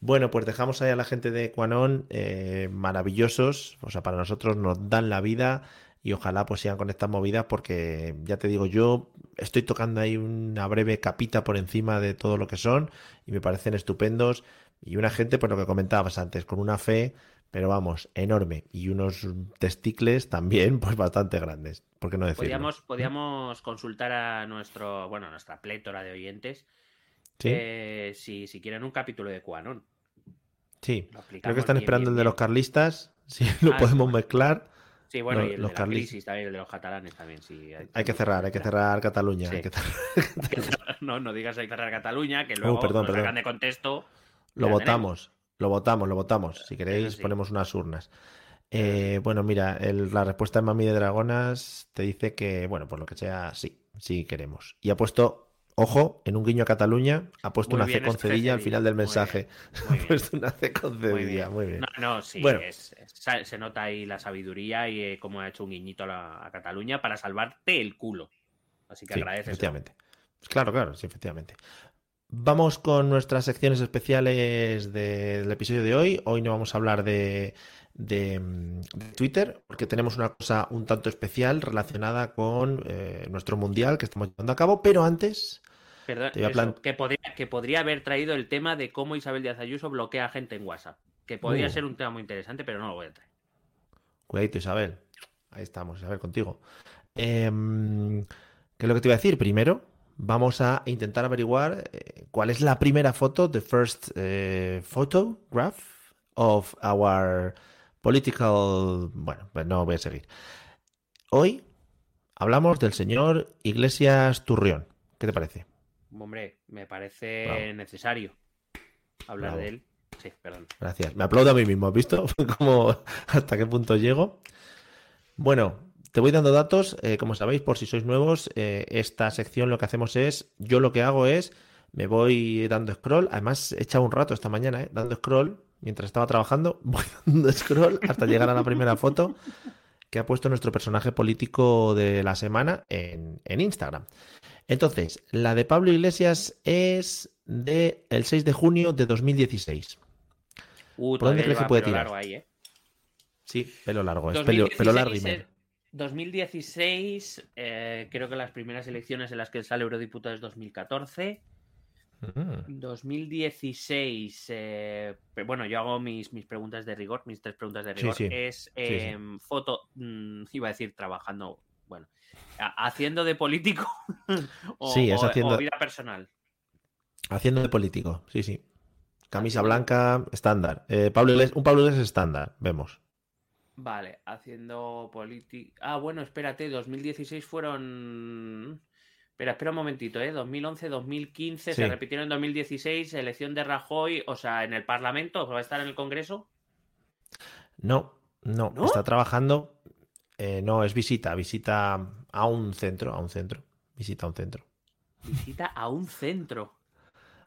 Bueno, pues dejamos ahí a la gente de Quanon, eh, maravillosos. O sea, para nosotros nos dan la vida y ojalá pues sigan con estas movidas porque ya te digo, yo estoy tocando ahí una breve capita por encima de todo lo que son y me parecen estupendos. Y una gente, pues lo que comentabas antes, con una fe pero vamos, enorme. Y unos testicles también, pues bastante grandes. ¿Por qué no decirlo? Podríamos, podríamos consultar a nuestro, bueno, nuestra plétora de oyentes eh, si, si quieren un capítulo de Quanon. Sí, creo que están esperando el de los carlistas, si lo ah, podemos mezclar. Sí, bueno, y el los de la crisis también, el de los catalanes también, sí. Hay, que cerrar, hay que cerrar Cataluña. no, no digas hay que cerrar Cataluña, que uh, luego perdón, perdón. de contexto. Lo votamos. Lo votamos, lo votamos. Si queréis, ponemos unas urnas. Eh, bueno, mira, la respuesta de Mami de Dragonas te dice que, bueno, por lo que sea, sí, sí queremos. Y ha puesto, ojo, en un guiño a Cataluña, ha puesto una C concedilla al final del mensaje. ha puesto una C concedilla, muy bien. No, no sí, bueno. se nota ahí la sabiduría y eh, cómo ha hecho un guiñito a, a Cataluña para salvarte el culo. Así que agradeces. Efectivamente. Pues claro, claro, sí, efectivamente. Vamos con nuestras secciones especiales del episodio de hoy. Hoy no vamos a hablar de, de, Twitter, porque tenemos una cosa un tanto especial relacionada con eh, nuestro mundial que estamos llevando a cabo, pero antes... Perdón, que, podría, que podría haber traído el tema de cómo Isabel Díaz Ayuso bloquea gente en WhatsApp, que podría uh. ser un tema muy interesante, pero no lo voy a traer. Cuidadito, Isabel. Ahí estamos, Isabel, contigo. Em, ¿Qué es lo que te iba a decir? Primero, vamos a intentar averiguar eh, cuál es la primera foto, the first eh, photograph of our political... Bueno, pues no voy a seguir. Hoy hablamos del señor Iglesias Turrión. ¿Qué te parece? Hombre, me parece necesario hablar de él. Sí, perdón. Gracias. Me aplaudo a mí mismo, ¿has visto? Como hasta qué punto llego. Bueno, te voy dando datos. Eh, como sabéis, por si sois nuevos, eh, esta sección lo que hacemos es, yo lo que hago es, me voy dando scroll. Además, he echado un rato esta mañana, eh, dando scroll. Mientras estaba trabajando, voy dando scroll hasta llegar a la primera foto que ha puesto nuestro personaje político de la semana en, Instagram. Entonces, la de Pablo Iglesias es del el 6 de junio de 2016. Uh, ¿Por dónde crees que puede tirar? Ahí, Sí, pelo largo, es pelo, largo y medio. 2016, eh, creo que las primeras elecciones en las que sale eurodiputado es 2014. 2016, mm. eh, bueno, yo hago mis, mis preguntas de rigor, mis tres preguntas de rigor. Es em, foto, mm, iba a decir trabajando, bueno, haciendo de político o, haciendo... vida personal. Haciendo de político, sí, sí. Camisa blanca, estándar. Eh, Pablo un Pablo Iglesias estándar, vemos. Vale, haciendo política. Ah, bueno, espérate, 2016 fueron. Espera, espera un momentito, ¿eh? 2011, 2015, se repitieron en 2016, elección de Rajoy, o sea, en el Parlamento, ¿va a estar en el Congreso? No, no, está trabajando. Eh, no, es visita, visita a un centro, a un centro. Visita a un centro. Visita a un centro.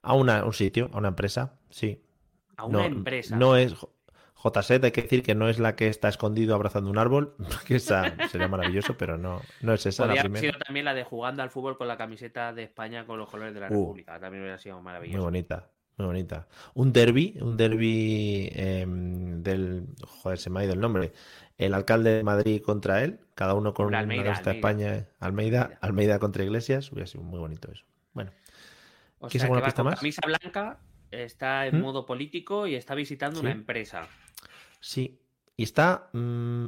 A una, un sitio, a una empresa, sí. A una empresa. No es, JZ, hay que decir que no es la que está escondido abrazando un árbol, que esa sería maravilloso, pero no, no es esa Podría la primera. sido también la de jugando al fútbol con la camiseta de España con los colores de la uh. República, también hubiera sido maravilloso. Muy bonita, muy bonita. Un derby, un derby em, del, joder, se me ha ido el nombre, el alcalde de Madrid contra él, cada uno con una Almeida, de España, Almeida, Almeida, contra Iglesias, hubiera sido muy bonito eso. Bueno. O sea, alguna pista más? Camisa blanca, está en ¿Mm? modo político y está visitando una empresa. Sí. Y está. Mm,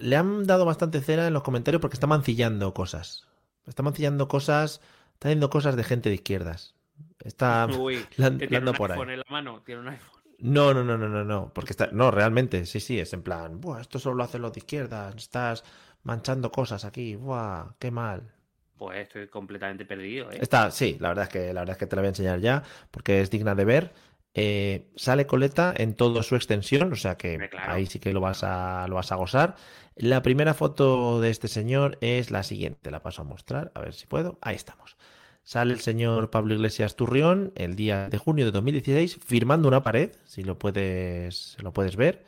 le han dado bastante cera en los comentarios porque está mancillando cosas. Está mancillando cosas. Está haciendo cosas de gente de izquierdas. Está. Uy, tiene un por iPhone en la mano. Tiene un iPhone. No, no, no, no, no, no. Porque está. No, realmente, sí, sí, es en plan. Buah, esto solo lo hacen los de izquierdas. Estás manchando cosas aquí. Buah, qué mal. Pues estoy completamente perdido, ¿eh? Está, sí, la verdad es que la verdad es que te la voy a enseñar ya, porque es digna de ver. Eh, sale coleta en toda su extensión, o sea que ahí sí que lo vas, a, lo vas a gozar. La primera foto de este señor es la siguiente, la paso a mostrar, a ver si puedo. Ahí estamos. Sale el señor Pablo Iglesias Turrión el día de junio de 2016 firmando una pared, si lo puedes, lo puedes ver,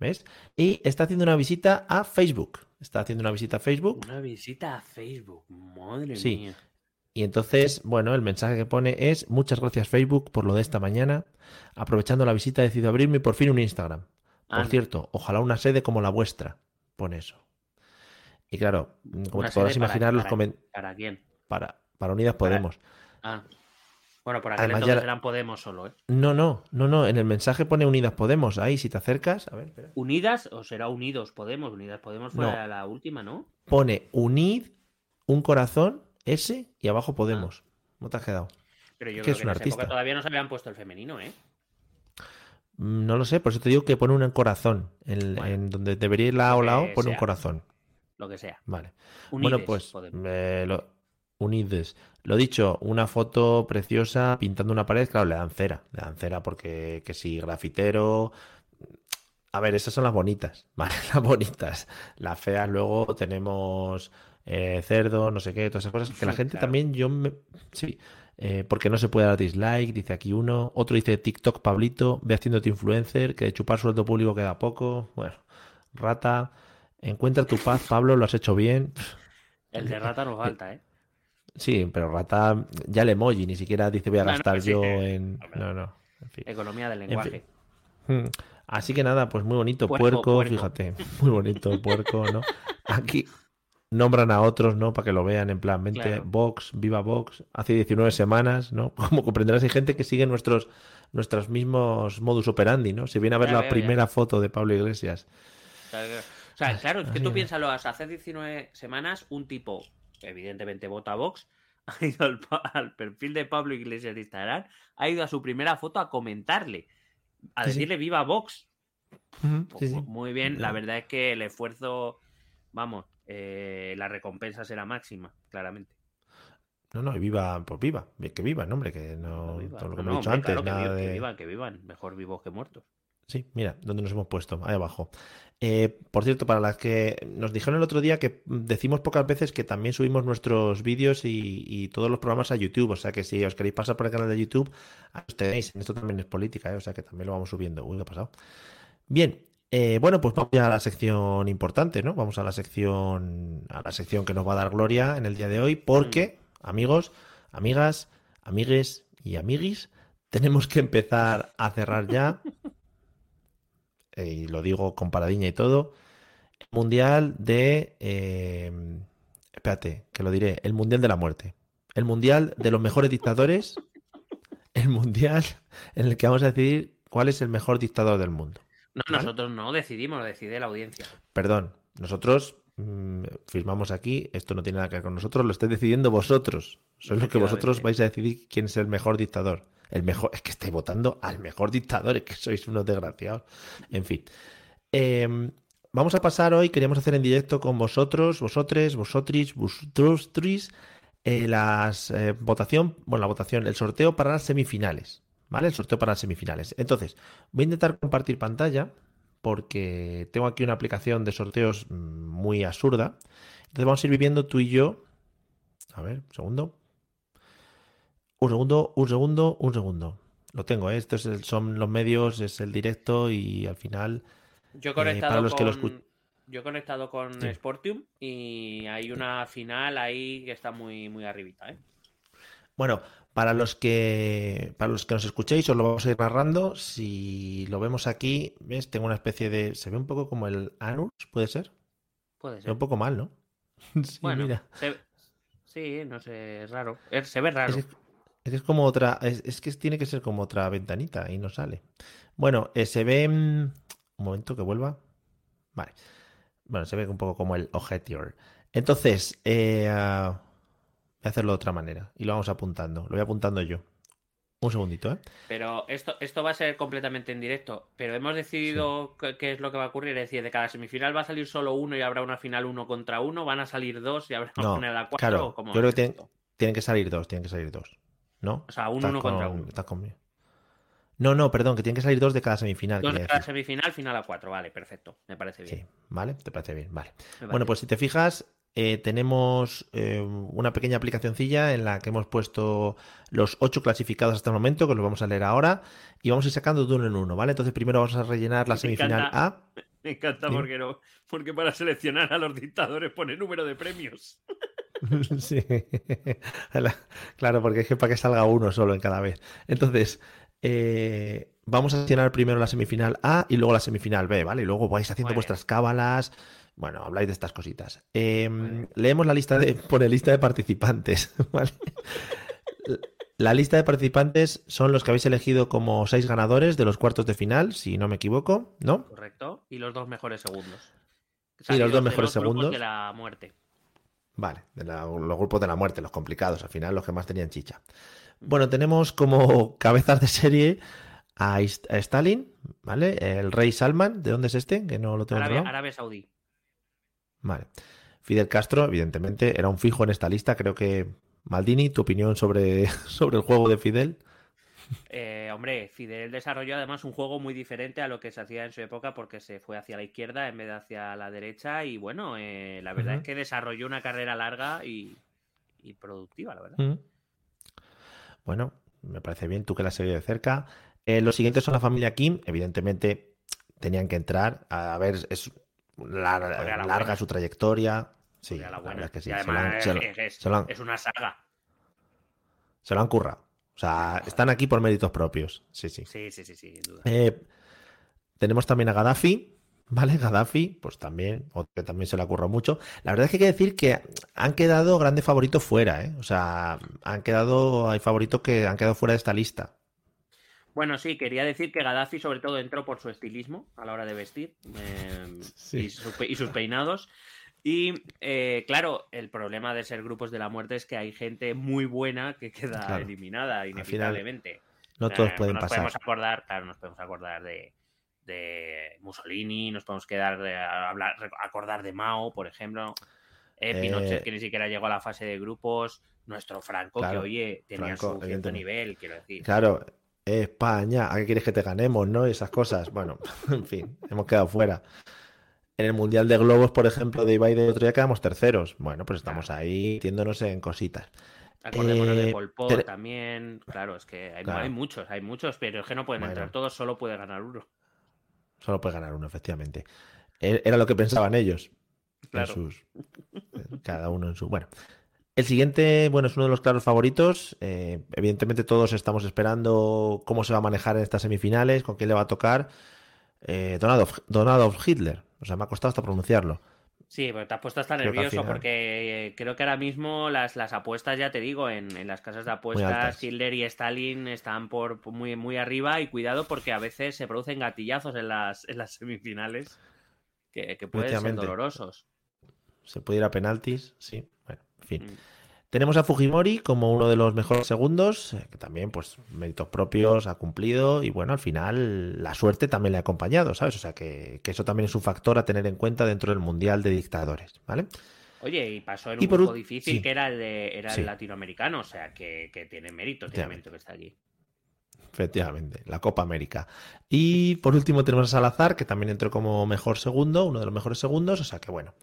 ¿ves? Y está haciendo una visita a Facebook. Está haciendo una visita a Facebook. Una visita a Facebook, madre sí. mía. Y entonces, bueno, el mensaje que pone es muchas gracias Facebook por lo de esta mañana. Aprovechando la visita he decidido abrirme por fin un Instagram. Por cierto, ojalá una sede como la vuestra. Pone eso. Y claro, como te podrás imaginar los comentarios. ¿Para quién? Para, para Unidas Podemos. Ah. Bueno, por aquel entonces eran Podemos solo, ¿eh? No, no, no, no. En el mensaje pone Unidas Podemos. Ahí, si te acercas. A ver, espera. ¿Unidas o será Unidos Podemos? Unidas Podemos fue la última, ¿no? Pone Unid, un corazón ese y abajo Podemos. ¿No te has quedado? Pero yo creo que, es un artista. todavía no se habían puesto el femenino, ¿eh? Mm, no lo sé, por eso te digo que pone un corazón. En, donde debería ir la o la O, pone un corazón. Lo que sea. Vale. bueno, pues lo, Unides. Lo dicho, una foto preciosa pintando una pared, claro, le dan cera. Le dan cera porque que si grafitero. A ver, esas son las bonitas, ¿vale? Las bonitas. Las feas luego tenemos eh, cerdo, no sé qué, todas esas cosas. Que la gente también, yo me. Sí, eh, porque no se puede dar dislike, dice aquí uno. Otro dice TikTok, Pablito, ve haciéndote influencer, que de chupar sueldo público queda poco. Bueno, rata, encuentra tu paz, Pablo, lo has hecho bien. El de rata nos falta, ¿eh? Sí, pero rata ya le emoji, ni siquiera dice voy a No, no, gastar sí, yo eh, en. No, no. En fin. Economía del En lenguaje. fin. Mm. Así que nada, pues muy bonito. Puerco, puerco, puerco. fíjate. Muy bonito, puerco, ¿no? Aquí nombran a otros, ¿no? Para que lo vean en plan, mente, Claro. Vox, viva Vox, hace 19 semanas, ¿no? Como comprenderás, hay gente que sigue nuestros, nuestros mismos modus operandi, ¿no? Se viene a ver Ya la ya. primera foto de Pablo Iglesias. O sea, que- o sea, claro, es que tú piénsalo, hace 19 semanas un tipo, evidentemente vota a Vox, ha ido al, al perfil de Pablo Iglesias de Instagram, ha ido a su primera foto a comentarle, a Sí, sí. decirle viva Vox. Pues sí, Muy bien, la verdad es que el esfuerzo, vamos, eh, la recompensa será máxima, claramente. No, no, y viva, pues viva, que viva, no, hombre, que no, Viva. todo lo que No, hemos dicho hombre, antes, claro, que, nada vi- que de... vivan, que vivan, mejor vivos que muertos. Sí, mira, donde nos hemos puesto, ahí abajo. Eh, por cierto, para las que nos dijeron el otro día que decimos pocas veces que también subimos nuestros vídeos y, y todos los programas a YouTube, o sea que si os queréis pasar por el canal de YouTube, os tenéis, esto también es política, ¿eh? o sea que también lo vamos subiendo. Uy, ¿qué ha pasado? Bien, eh, bueno, pues vamos ya a la sección importante, ¿no? Vamos a la sección, a la sección que nos va a dar Gloria en el día de hoy, porque, amigos, amigas, amigues y amiguis, tenemos que empezar a cerrar ya eh, y lo digo con paradiña y todo, el Mundial de... eh, espérate, que lo diré, el Mundial de la Muerte. El Mundial de los mejores dictadores. El Mundial en el que vamos a decidir cuál es el mejor dictador del mundo. No, ¿Vale? nosotros no decidimos, lo decide la audiencia. Perdón, nosotros mm, firmamos aquí, esto no tiene nada que ver con nosotros, lo estáis decidiendo vosotros. Sois los que vosotros vais a decidir quién es el mejor dictador. El mejor, es que estáis votando al mejor dictador, es que sois unos desgraciados. En fin. Eh, vamos a pasar hoy, queríamos hacer en directo con vosotros, vosotres, vosotris, vosotris, eh, las eh, votación, bueno, la votación, el sorteo para las semifinales. ¿Vale? El sorteo para las semifinales. Entonces, voy a intentar compartir pantalla porque tengo aquí una aplicación de sorteos mm, muy absurda. Entonces vamos a ir viviendo tú y yo. A ver, un segundo. Un segundo, un segundo, un segundo. Lo tengo, ¿eh? Esto es el- son los medios, es el directo y al final. Yo he Eh, conectado para los que lo con, escu- yo he conectado con Sí. Sportium y hay una final ahí que está muy, muy arribita, ¿eh? Bueno, para los que para los que nos escuchéis, os lo vamos a ir narrando. Si lo vemos aquí, ¿ves? Tengo una especie de. Se ve un poco como el anus, ¿puede ser? Puede Se ve ser. un poco mal, ¿no? Sí, bueno, mira. se- sí, no sé, es raro. Se ve raro. Es, es que es como otra, es, es que tiene que ser como otra ventanita y no sale. Bueno, eh, se ve. mm, Un momento que vuelva. Vale. Bueno, se ve un poco como el objetivo. Entonces, eh, voy a hacerlo de otra manera y lo vamos apuntando. Lo voy apuntando yo. Un segundito, ¿eh? Pero esto, esto va a ser completamente en directo. Pero hemos decidido qué, qué es lo que va a ocurrir. Es decir, de cada semifinal va a salir solo uno y habrá una final uno contra uno. Van a salir dos y habrá No, una final a cuatro. claro, ¿o cómo yo creo que tienen, que salir dos, tienen que salir dos. ¿No? O sea, uno, Estás uno contra con- uno. estás conmigo. No, no, perdón, que tienen que salir dos de cada semifinal. Dos de cada decir. semifinal, final a cuatro. Vale, perfecto. Me parece bien. Sí, ¿vale? ¿Te parece bien? Vale. Bueno, pues si te fijas, eh, tenemos eh, una pequeña aplicacioncilla en la que hemos puesto los ocho clasificados hasta el momento, que los vamos a leer ahora, y vamos a ir sacando de uno en uno, ¿vale? Entonces primero vamos a rellenar la Me semifinal encanta. A. Me encanta Dime. porque no, porque para seleccionar a los dictadores pone número de premios. Sí. La- Claro, porque es que para que salga uno solo en cada vez. Entonces, eh, vamos a seleccionar primero la semifinal A y luego la semifinal B, ¿vale? Y luego vais haciendo Muy bien. vuestras cábalas. Bueno, habláis de estas cositas. Eh, leemos la lista de. Pone lista de participantes, ¿vale? La lista de participantes son los que habéis elegido como seis ganadores de los cuartos de final, si no me equivoco, ¿no? Correcto. Y los dos mejores segundos. Y los dos mejores los grupos segundos. De la muerte. Vale, de la- los grupos de la muerte, los complicados, al final los que más tenían chicha. Bueno, tenemos como cabezas de serie a, Stalin, ¿vale? El rey Salman, ¿de dónde es este? Que no lo tengo Arabia. Arabia Saudí. Vale. Fidel Castro, evidentemente, era un fijo en esta lista. Creo que Maldini, tu opinión sobre, sobre el juego de Fidel. Eh, hombre, Fidel desarrolló además un juego muy diferente a lo que se hacía en su época porque se fue hacia la izquierda en vez de hacia la derecha y bueno, eh, la verdad es que desarrolló una carrera larga y, y productiva, la verdad. Bueno, me parece bien, tú que la has seguido de cerca. Eh, los siguientes son la familia Kim, evidentemente tenían que entrar. A ver, es la larga buena. su trayectoria. Sí, la verdad es que sí. Y se lo han- además es, es- se lo han- es una saga. Se lo han currado. O sea, están aquí por méritos propios. Sí, sí. Sí, sí, sí, sí, sin duda. Eh, tenemos también a Gaddafi, ¿vale? Gaddafi, pues también, que también se le ha currado mucho. La verdad es que hay que decir que han quedado grandes favoritos fuera, ¿eh? O sea, han quedado, hay favoritos que han quedado fuera de esta lista. Bueno, sí, quería decir que Gaddafi sobre todo entró por su estilismo a la hora de vestir eh, Sí. y, su- y sus peinados. Y eh, claro, el problema de ser grupos de la muerte es que hay gente muy buena que queda Claro. eliminada final, inevitablemente. No Eh, todos pueden nos pasar. podemos acordar, claro, nos podemos acordar de, de Mussolini, nos podemos quedar de, hablar, acordar de Mao, por ejemplo. Eh, Pinochet, Eh, que ni siquiera llegó a la fase de grupos. Nuestro Franco, Claro, que oye, tenía Franco, su cierto nivel, quiero decir. Claro, España, ¿a qué quieres que te ganemos, no? Y esas cosas. Bueno, en fin, hemos quedado fuera. En el Mundial de Globos, por ejemplo, de Ibai de otro día quedamos terceros. Bueno, pues estamos ahí metiéndonos en cositas. Acordémonos de Eh, Pol Pot también. Claro, es que hay, Claro. hay muchos, hay muchos, pero es que no pueden Bueno. entrar todos, solo puede ganar uno. Solo puede ganar uno, efectivamente. E- Era lo que pensaban ellos. en Claro. sus- cada uno en su. Bueno. El siguiente, bueno, es uno de los claros favoritos. Eh, evidentemente, todos estamos esperando cómo se va a manejar en estas semifinales, con quién le va a tocar. Eh, Don, Adolf, Don Adolf Hitler. O sea, me ha costado hasta pronunciarlo. Sí, pero te has puesto hasta Creo nervioso porque eh, creo que ahora mismo las, las apuestas, ya te digo, en, en las casas de apuestas. Hitler y Stalin están por muy, muy arriba y cuidado porque a veces se producen gatillazos en las, en las semifinales que, que pueden ser dolorosos. Se puede ir a penaltis, sí. Fin. Mm. Tenemos a Fujimori como uno de los mejores segundos, eh, que también, pues, méritos propios, ha cumplido y bueno, al final la suerte también le ha acompañado, ¿sabes? O sea, que, que eso también es un factor a tener en cuenta dentro del Mundial de Dictadores, ¿vale? Oye, y pasó en un grupo difícil sí. que era el, de, era el latinoamericano, o sea que, que tiene mérito, tiene Efectivamente. mérito que está allí. Efectivamente, la Copa América. Y por último tenemos a Salazar, que también entró como mejor segundo, uno de los mejores segundos, o sea que bueno.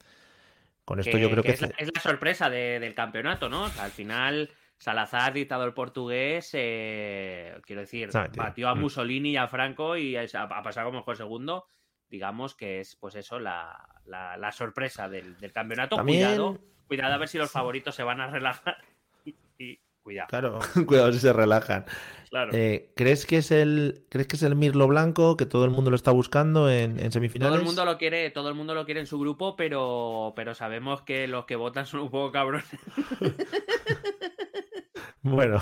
Con esto Que- yo creo que... es, la, es la sorpresa de- del campeonato, ¿no? O sea, al final, Salazar, dictador portugués, eh, quiero decir, Ah, batió a Mm. Mussolini y a Franco y ha, ha pasado como mejor segundo. Digamos que es, pues eso, la, la- la sorpresa del, del campeonato. También- Cuidado, cuidado a ver si los favoritos se van a relajar. Y, y cuidado, Claro, cuidado si se relajan. Claro. Eh, ¿crees, que es el, ¿Crees que es el Mirlo Blanco, que todo el mundo lo está buscando en, en semifinales? Todo el mundo lo quiere, todo el mundo lo quiere en su grupo, pero, pero sabemos que los que votan son un poco cabrones. Bueno,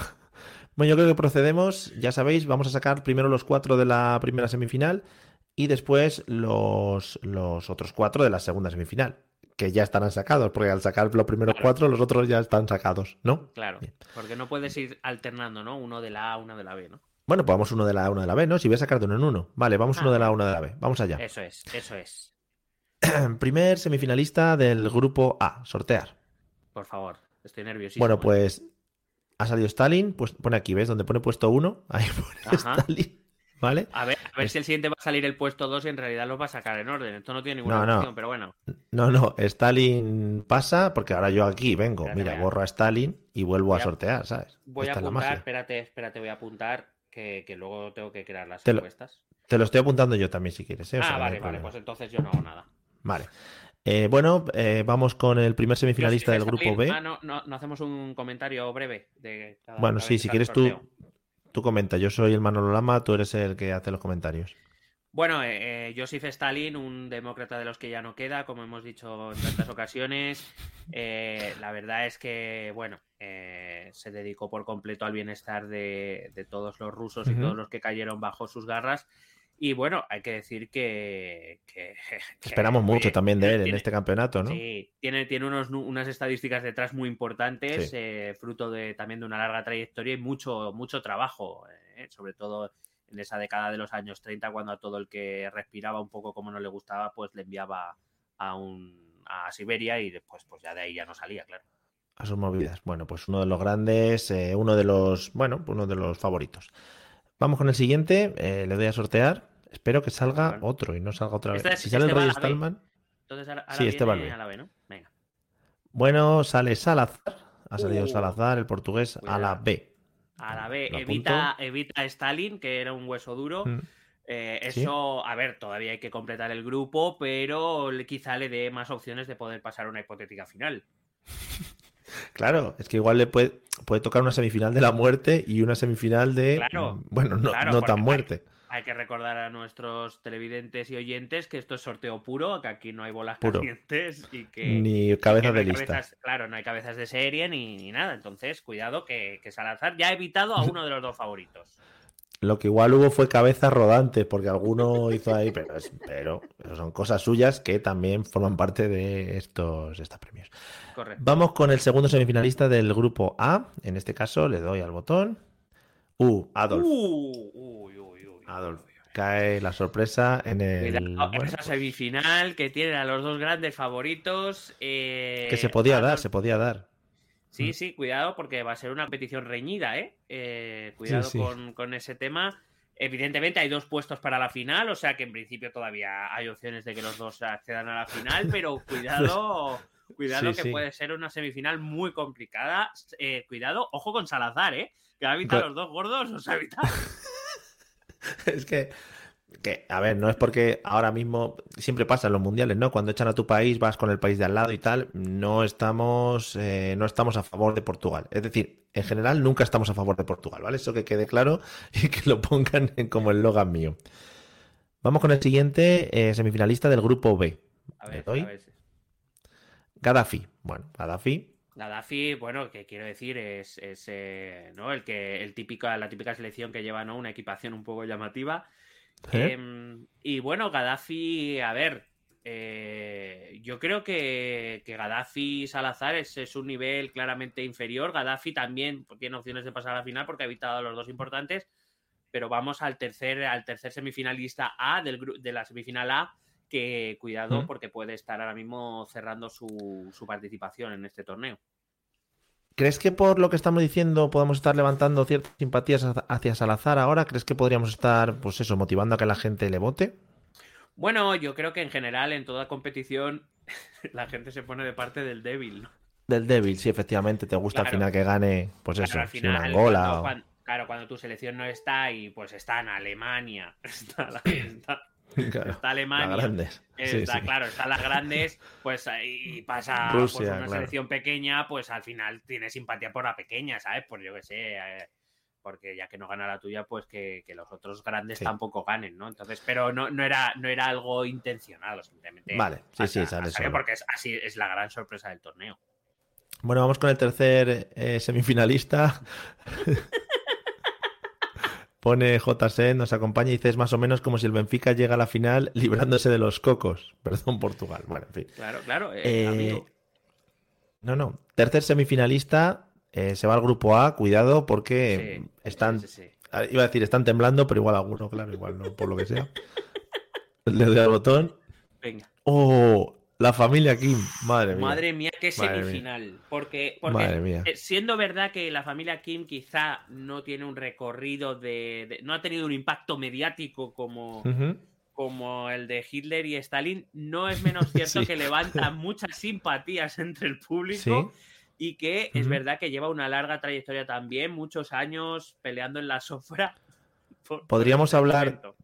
bueno, yo creo que procedemos. Ya sabéis, vamos a sacar primero los cuatro de la primera semifinal y después los, los otros cuatro de la segunda semifinal, que ya estarán sacados, porque al sacar los primeros Claro. cuatro, los otros ya están sacados, ¿no? Claro, Bien. porque no puedes ir alternando, ¿no? Uno de la A, uno de la B, ¿no? Bueno, pues vamos uno de la A, uno de la B, ¿no? Si voy a sacar de uno en uno. Vale, vamos Ah, uno de la A, uno de la B. Vamos allá. Eso es, eso es. Primer semifinalista del grupo A, sortear. Por favor, estoy nerviosísimo. Bueno, ¿eh? pues ha salido Stalin, pues pone aquí, ¿ves? Donde pone puesto uno, ahí pone Ajá. Stalin, ¿vale? A ver, a ver es- si el siguiente va a salir el puesto 2 y en realidad los va a sacar en orden. Esto no tiene ninguna No, no. pero bueno. No, no, Stalin pasa porque ahora yo aquí vengo, Espérate, mira, borro a Stalin y vuelvo a a- sortear, ¿sabes? Voy Esta a apuntar, espérate, espérate, voy a apuntar que, que luego tengo que crear las Te lo- encuestas. Te lo estoy apuntando yo también si quieres, ¿eh? O sea, ah, no vale, vale, pues entonces yo no hago nada. Vale. Eh, bueno, eh, vamos con el primer semifinalista del grupo B. Ah, no, no, no hacemos un comentario breve de cada Bueno, sí, si quieres tú. Tú comenta. Yo soy el Manolo Lama, tú eres el que hace los comentarios. Bueno, eh, Joseph Stalin, un demócrata de los que ya no queda, como hemos dicho en tantas ocasiones. Eh, la verdad es que, bueno, eh, se dedicó por completo al bienestar de, de todos los rusos y todos los que cayeron bajo sus garras. Y bueno, hay que decir que. que- que, Esperamos mucho también de él en este campeonato, ¿no? Sí, tiene, tiene unos, unas estadísticas detrás muy importantes, Sí. eh, fruto de, también de una larga trayectoria y mucho, mucho trabajo, eh, sobre todo en esa década de los años 30, cuando a todo el que respiraba un poco como no le gustaba, pues le enviaba a, un, a Siberia y después pues ya de ahí ya no salía, claro. A sus movidas. Bueno, pues uno de los grandes, eh, uno de los, bueno, uno de los favoritos. Vamos con el siguiente, eh, le doy a sortear. Espero que salga Bueno. otro y no salga otra vez. Este es- si sale este el la B. Stallman, Entonces ahora, ahora Sí, este viene a la B, ¿no? Venga. bueno, sale Salazar. Ha salido Uh, Salazar, el portugués, a la. B. A la B, Lo evita, apunto. evita a Stalin, que era un hueso duro. Mm. Eh, Sí. eso, a ver, todavía hay que completar el grupo, pero quizá le dé más opciones de poder pasar a una hipotética final. Claro, es que igual le puede, puede tocar una semifinal de la muerte y una semifinal de. Claro, bueno, no, claro, no porque tan muerte. Hay que recordar a nuestros televidentes y oyentes que esto es sorteo puro, que aquí no hay bolas Puro. calientes y que. Ni que cabezas no de lista. claro, no hay cabezas de serie ni, ni nada. Entonces, cuidado que, que Salazar ya ha evitado a uno de los dos favoritos. Lo que igual hubo fue cabezas rodantes, porque alguno hizo ahí, pero, es- pero, pero son cosas suyas que también forman parte de estos, estos premios. Correcto. Vamos con el segundo semifinalista del grupo A. En este caso le doy al botón. Uh, Adolf. Uh, uy, uy, uy, Adolf. Cae la sorpresa en el. Cuidado, bueno, esa pues, semifinal que tienen a los dos grandes favoritos. eh, que se podía dar, Adolf- se podía dar. Sí, Mm. sí, cuidado porque va a ser una competición reñida, ¿eh? Eh, cuidado Sí, sí. Con, con ese tema. Evidentemente hay dos puestos para la final, o sea que en principio todavía hay opciones de que los dos accedan a la final, pero cuidado, cuidado Sí, que sí. puede ser una semifinal muy complicada. Eh, cuidado, ojo con Salazar, ¿eh? Que evitado Cu- los dos gordos, los ha evitado. Es que, que, a ver, no es porque ahora mismo siempre pasa en los mundiales, ¿no? Cuando echan a tu país, vas con el país de al lado y tal, no estamos, eh, no estamos a favor de Portugal. Es decir, en general nunca estamos a favor de Portugal, ¿vale? Eso que quede claro y que lo pongan como el logan mío. Vamos con el siguiente eh, semifinalista del grupo B. A ¿Le ver, a ver. Gaddafi. Bueno, Gaddafi. Gaddafi, bueno, que quiero decir, es, es, eh, ¿no? el que el típica, la típica selección que lleva ¿no? una equipación un poco llamativa. ¿Eh? Em, y bueno, Gaddafi, a ver, eh, yo creo que, que Gaddafi Salazar es, es un nivel claramente inferior. Gaddafi también tiene opciones de pasar a la final porque ha evitado a los dos importantes. Pero vamos al tercer, al tercer semifinalista A del, de la semifinal A, que cuidado porque puede estar ahora mismo cerrando su, su participación en este torneo. ¿Crees que por lo que estamos diciendo podemos estar levantando ciertas simpatías hacia- Salazar ahora? ¿Crees que podríamos estar, pues eso, motivando a que la gente le vote? Bueno, yo creo que en general en toda competición la gente se pone de parte del débil, ¿no? Del débil, sí, efectivamente, te gusta al final que gane, pues eso, Claro, al si final, una Angola cuando, o- cuan- claro, cuando tu selección no está y pues está en Alemania, está, la- está- Claro, está las Alemania, grandes. Sí, está, sí. claro, están las grandes, pues ahí pasa Rusia, pues, una claro. selección pequeña, pues al final tienes simpatía por la pequeña, ¿sabes? Pues yo qué sé, eh, porque ya que no gana la tuya, pues que, que los otros grandes Sí. tampoco ganen, ¿no? Entonces, pero no, no, era, no era algo intencionado, simplemente. Vale, sí, sí, sale ha salido solo. porque es, así es la gran sorpresa del torneo. Bueno, vamos con el tercer eh, semifinalista. Pone JC, nos acompaña y dice, es más o menos como si el Benfica llega a la final librándose de los cocos. Perdón, Portugal. Bueno, en fin. Claro, claro, eh, Eh, amigo. No, no. Tercer semifinalista eh, se va al grupo A. Cuidado porque Sí, están, sí, sí, sí. ah, iba a decir, están temblando, pero igual alguno, claro, igual no, por lo que sea. Le doy al botón. Venga. ¡Oh! La familia Kim. Madre mía. Madre mía, qué Madre mía. semifinal. Porque, porque Madre mía. eh, siendo verdad que la familia Kim quizá no tiene un recorrido de, de- no ha tenido un impacto mediático como, como el de Hitler y Stalin, no es menos cierto Sí. que levanta muchas simpatías entre el público Sí. y que es verdad que lleva una larga trayectoria también, muchos años peleando en la sombra. por- Podríamos este hablar momento.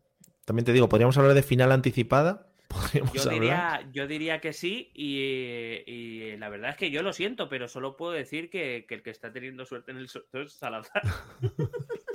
También te digo, ¿podríamos hablar de final anticipada? Podríamos Yo hablar. diría, yo diría que sí, y, y la verdad es que yo lo siento, pero solo puedo decir que, que el que está teniendo suerte en el sorteo es Salazar.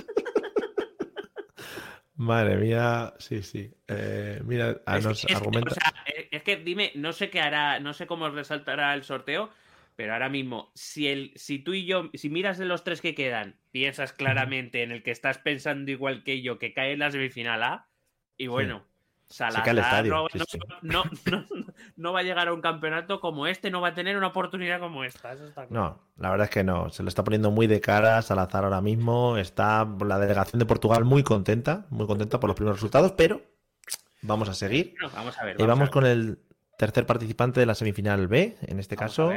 Madre mía, sí, sí. Eh, mira, ah, es, nos es argumenta. o sea, eh, es que dime, no sé qué hará, no sé cómo resaltará el sorteo, pero ahora mismo, si el, si tú y yo, si miras de los tres que quedan, piensas claramente en el que estás pensando igual que yo, que cae en la semifinal A, y bueno. Salazar no, sí, no- no- no- no va a llegar a un campeonato como este, no va a tener una oportunidad como esta. eso está claro. No, la verdad es que no. Se lo está poniendo muy de cara Salazar ahora mismo. Está la delegación de Portugal muy contenta, muy contenta por los primeros resultados, pero vamos a seguir. Bueno, vamos a ver. Y vamos con el tercer participante de la semifinal B, en este Vamos caso,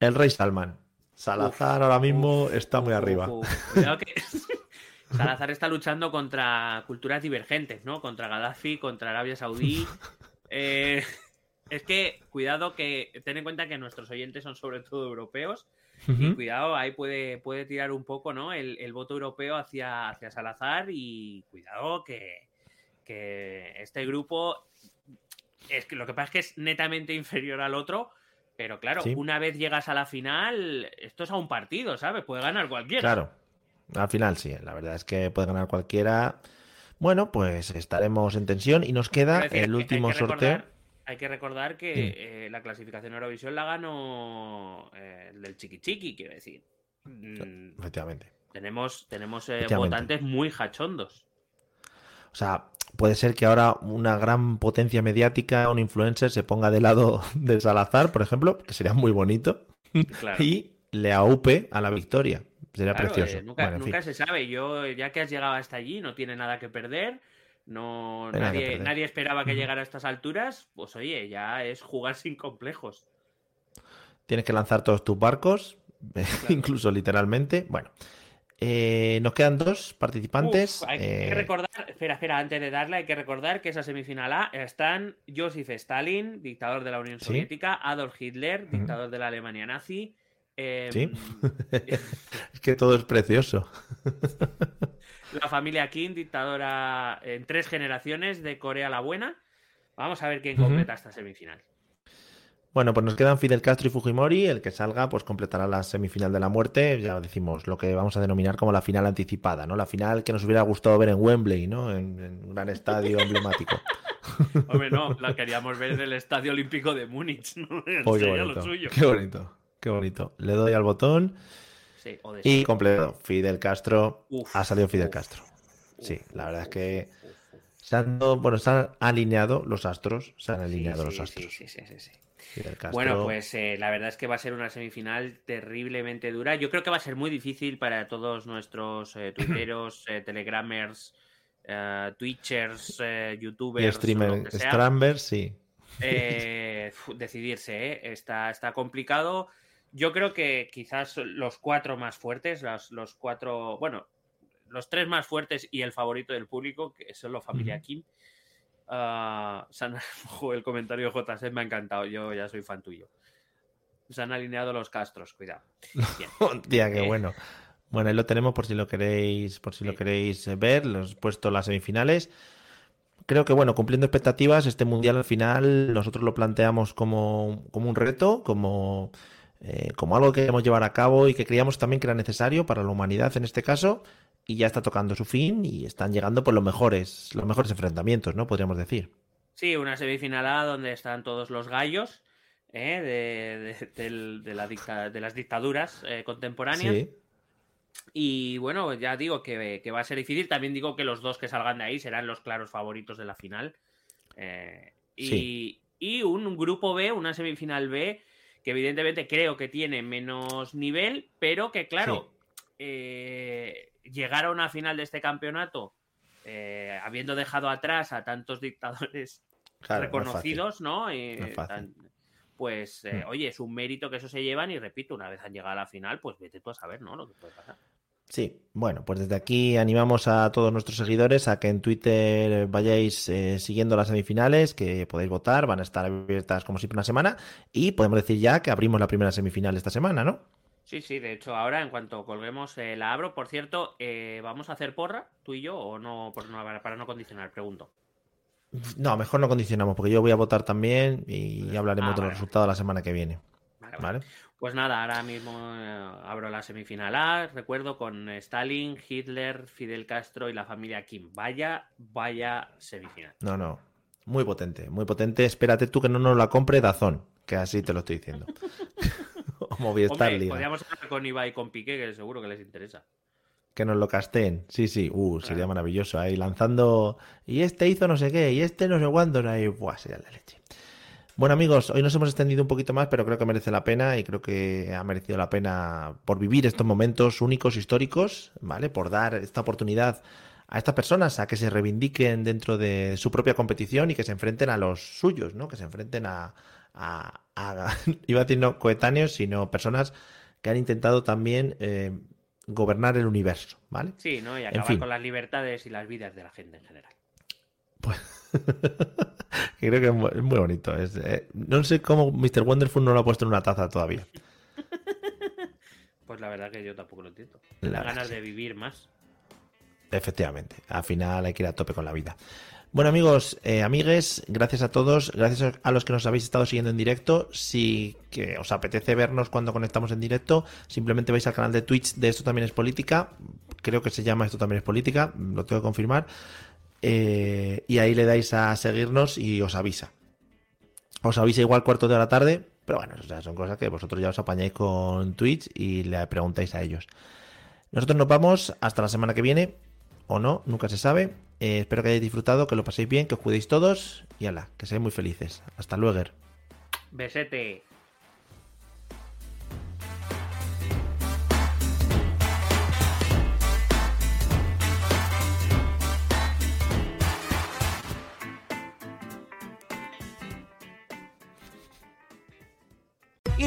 el Rey Salman. Salazar ahora mismo Uf, está muy uf, arriba. uf. Cuidado que Salazar está luchando contra culturas divergentes, ¿no? Contra Gaddafi, contra Arabia Saudí. Eh, es que, cuidado que ten en cuenta que nuestros oyentes son sobre todo europeos. Y cuidado, ahí puede, puede tirar un poco, ¿no? El, el voto europeo hacia, hacia Salazar. Y cuidado que, que este grupo. Es que lo que pasa es que es netamente inferior al otro. Pero claro, una vez llegas a la final, esto es a un partido, ¿sabes? Puede ganar cualquiera. Claro, al final sí, la verdad es que puede ganar cualquiera. Bueno, pues estaremos en tensión y nos queda el último sorteo. Hay que recordar que eh, la clasificación Eurovisión la ganó eh, el del Chiqui Chiqui, quiero decir. Mm, Efectivamente. Tenemos, tenemos eh, votantes muy hachondos. O sea, puede ser que ahora una gran potencia mediática, un influencer, se ponga de lado de Salazar, por ejemplo, que sería muy bonito, y le aupe a la victoria. Sería precioso. nunca, se sabe. Yo, ya que has llegado hasta allí, no tiene nada que perder. No, nadie, nadie, esperaba que llegara a estas alturas. Pues oye, ya es jugar sin complejos. Tienes que lanzar todos tus barcos, incluso literalmente. Bueno, eh, nos quedan dos participantes. hay que eh, recordar, espera, espera, antes de darle, hay que recordar que esa semifinal A están Joseph Stalin, dictador de la Unión Soviética, Adolf Hitler, dictador de la Alemania nazi, sí. Que todo es precioso. la familia Kim, dictadora en tres generaciones de Corea la Buena. Vamos a ver quién completa esta semifinal. Bueno, pues nos quedan Fidel Castro y Fujimori. El que salga, pues completará la semifinal de la muerte. Ya decimos, lo que vamos a denominar como la final anticipada, ¿no? La final que nos hubiera gustado ver en Wembley, ¿no? En, un gran estadio emblemático. Hombre, no, la queríamos ver en el Estadio Olímpico de Múnich, ¿no? Bonito, qué bonito. Qué bonito. Le doy al botón. Y completo. Fidel Castro. ha salido Fidel Castro. sí, la verdad es que se han, bueno, se han alineado los astros. Se han alineado los astros. Sí, sí, sí, Bueno, pues eh, la verdad es que va a ser una semifinal terriblemente dura. Yo creo que va a ser muy difícil para todos nuestros eh, twitteros, eh, telegramers, twitchers, youtubers. Y streamers, sí. decidirse, Está, está complicado. Yo creo que quizás los cuatro más fuertes, los, cuatro, bueno, los tres más fuertes y el favorito del público, que son los familia Kim. Uh, el comentario de JC me ha encantado, yo ya soy fan tuyo. Se han alineado los castros, cuidado. Tía, qué eh, bueno. Bueno, ahí lo tenemos por si lo queréis, por si lo queréis ver, los he puesto las semifinales. Creo que bueno, cumpliendo expectativas, este mundial al final nosotros lo planteamos como, como un reto, como eh, como algo que queríamos llevar a cabo y que creíamos también que era necesario para la humanidad en este caso, y ya está tocando su fin y están llegando pues, los mejores, los mejores enfrentamientos, ¿no? Podríamos decir. Sí, una semifinal A donde están todos los gallos ¿eh? de, las dictaduras eh, contemporáneas. Y bueno, ya digo que, va a ser difícil. También digo que los dos que salgan de ahí serán los claros favoritos de la final. y, y, un grupo B, una semifinal B, que evidentemente creo que tiene menos nivel, pero que claro, eh, llegar a una final de este campeonato, eh, habiendo dejado atrás a tantos dictadores reconocidos, ¿no? pues, eh, hmm. oye, es un mérito que eso se llevan y repito, una vez han llegado a la final, pues vete tú a saber, ¿no? Lo que puede pasar. Sí, bueno, pues desde aquí animamos a todos nuestros seguidores a que en Twitter vayáis eh, siguiendo las semifinales, que podéis votar, van a estar abiertas como siempre una semana y podemos decir ya que abrimos la primera semifinal esta semana, ¿no? Sí, sí, de hecho ahora en cuanto colguemos eh, la abro. Por cierto, eh, ¿vamos a hacer porra tú y yo o no, para no condicionar? Pregunto. No, mejor no condicionamos porque yo voy a votar también y hablaremos ah, de los resultados la semana que viene. ¿Vale? Pues nada, ahora mismo eh, abro la semifinal A, recuerdo, con Stalin, Hitler, Fidel Castro y la familia Kim. Vaya, vaya semifinal. No, no. Muy potente, muy potente. Espérate tú que no nos la compre Dazón, que así te lo estoy diciendo. Movistar Hombre, Podríamos hablar con Ibai y con Piqué, que seguro que les interesa. Que nos lo casteen. Sí, sí. Uh, sería maravilloso. Ahí lanzando. Y este hizo no sé qué, y este no sé cuándo. Ahí, buah, sería la leche. Bueno amigos, hoy nos hemos extendido un poquito más, pero creo que merece la pena y creo que ha merecido la pena por vivir estos momentos únicos, históricos, ¿vale? Por dar esta oportunidad a estas personas a que se reivindiquen dentro de su propia competición y que se enfrenten a los suyos, ¿no? Que se enfrenten a, a, iba a decir no coetáneos, sino personas que han intentado también eh, gobernar el universo, ¿vale? Sí, ¿no? Y acabar con las libertades y las vidas de la gente en general. Pues... creo que es muy, bonito. Eh, no sé cómo Mr. Wonderful no lo ha puesto en una taza todavía. Pues la verdad que yo tampoco lo entiendo. La ganas de vivir más. Efectivamente. Al final hay que ir a tope con la vida. Bueno amigos, eh, amigues, gracias a todos, gracias a los que nos habéis estado siguiendo en directo. Si que os apetece vernos cuando conectamos en directo, simplemente vais al canal de Twitch de Esto también es política. Creo que se llama Esto también es política, lo tengo que confirmar. Eh, y ahí le dais a seguirnos y os avisa. Os avisa igual cuarto de la tarde, pero bueno, son cosas que vosotros ya os apañáis con Twitch y le preguntáis a ellos. Nosotros nos vamos hasta la semana que viene, o no, nunca se sabe. Eh, espero que hayáis disfrutado, que lo paséis bien, que os cuidéis todos y ala, que seáis muy felices. Hasta luego. Besete.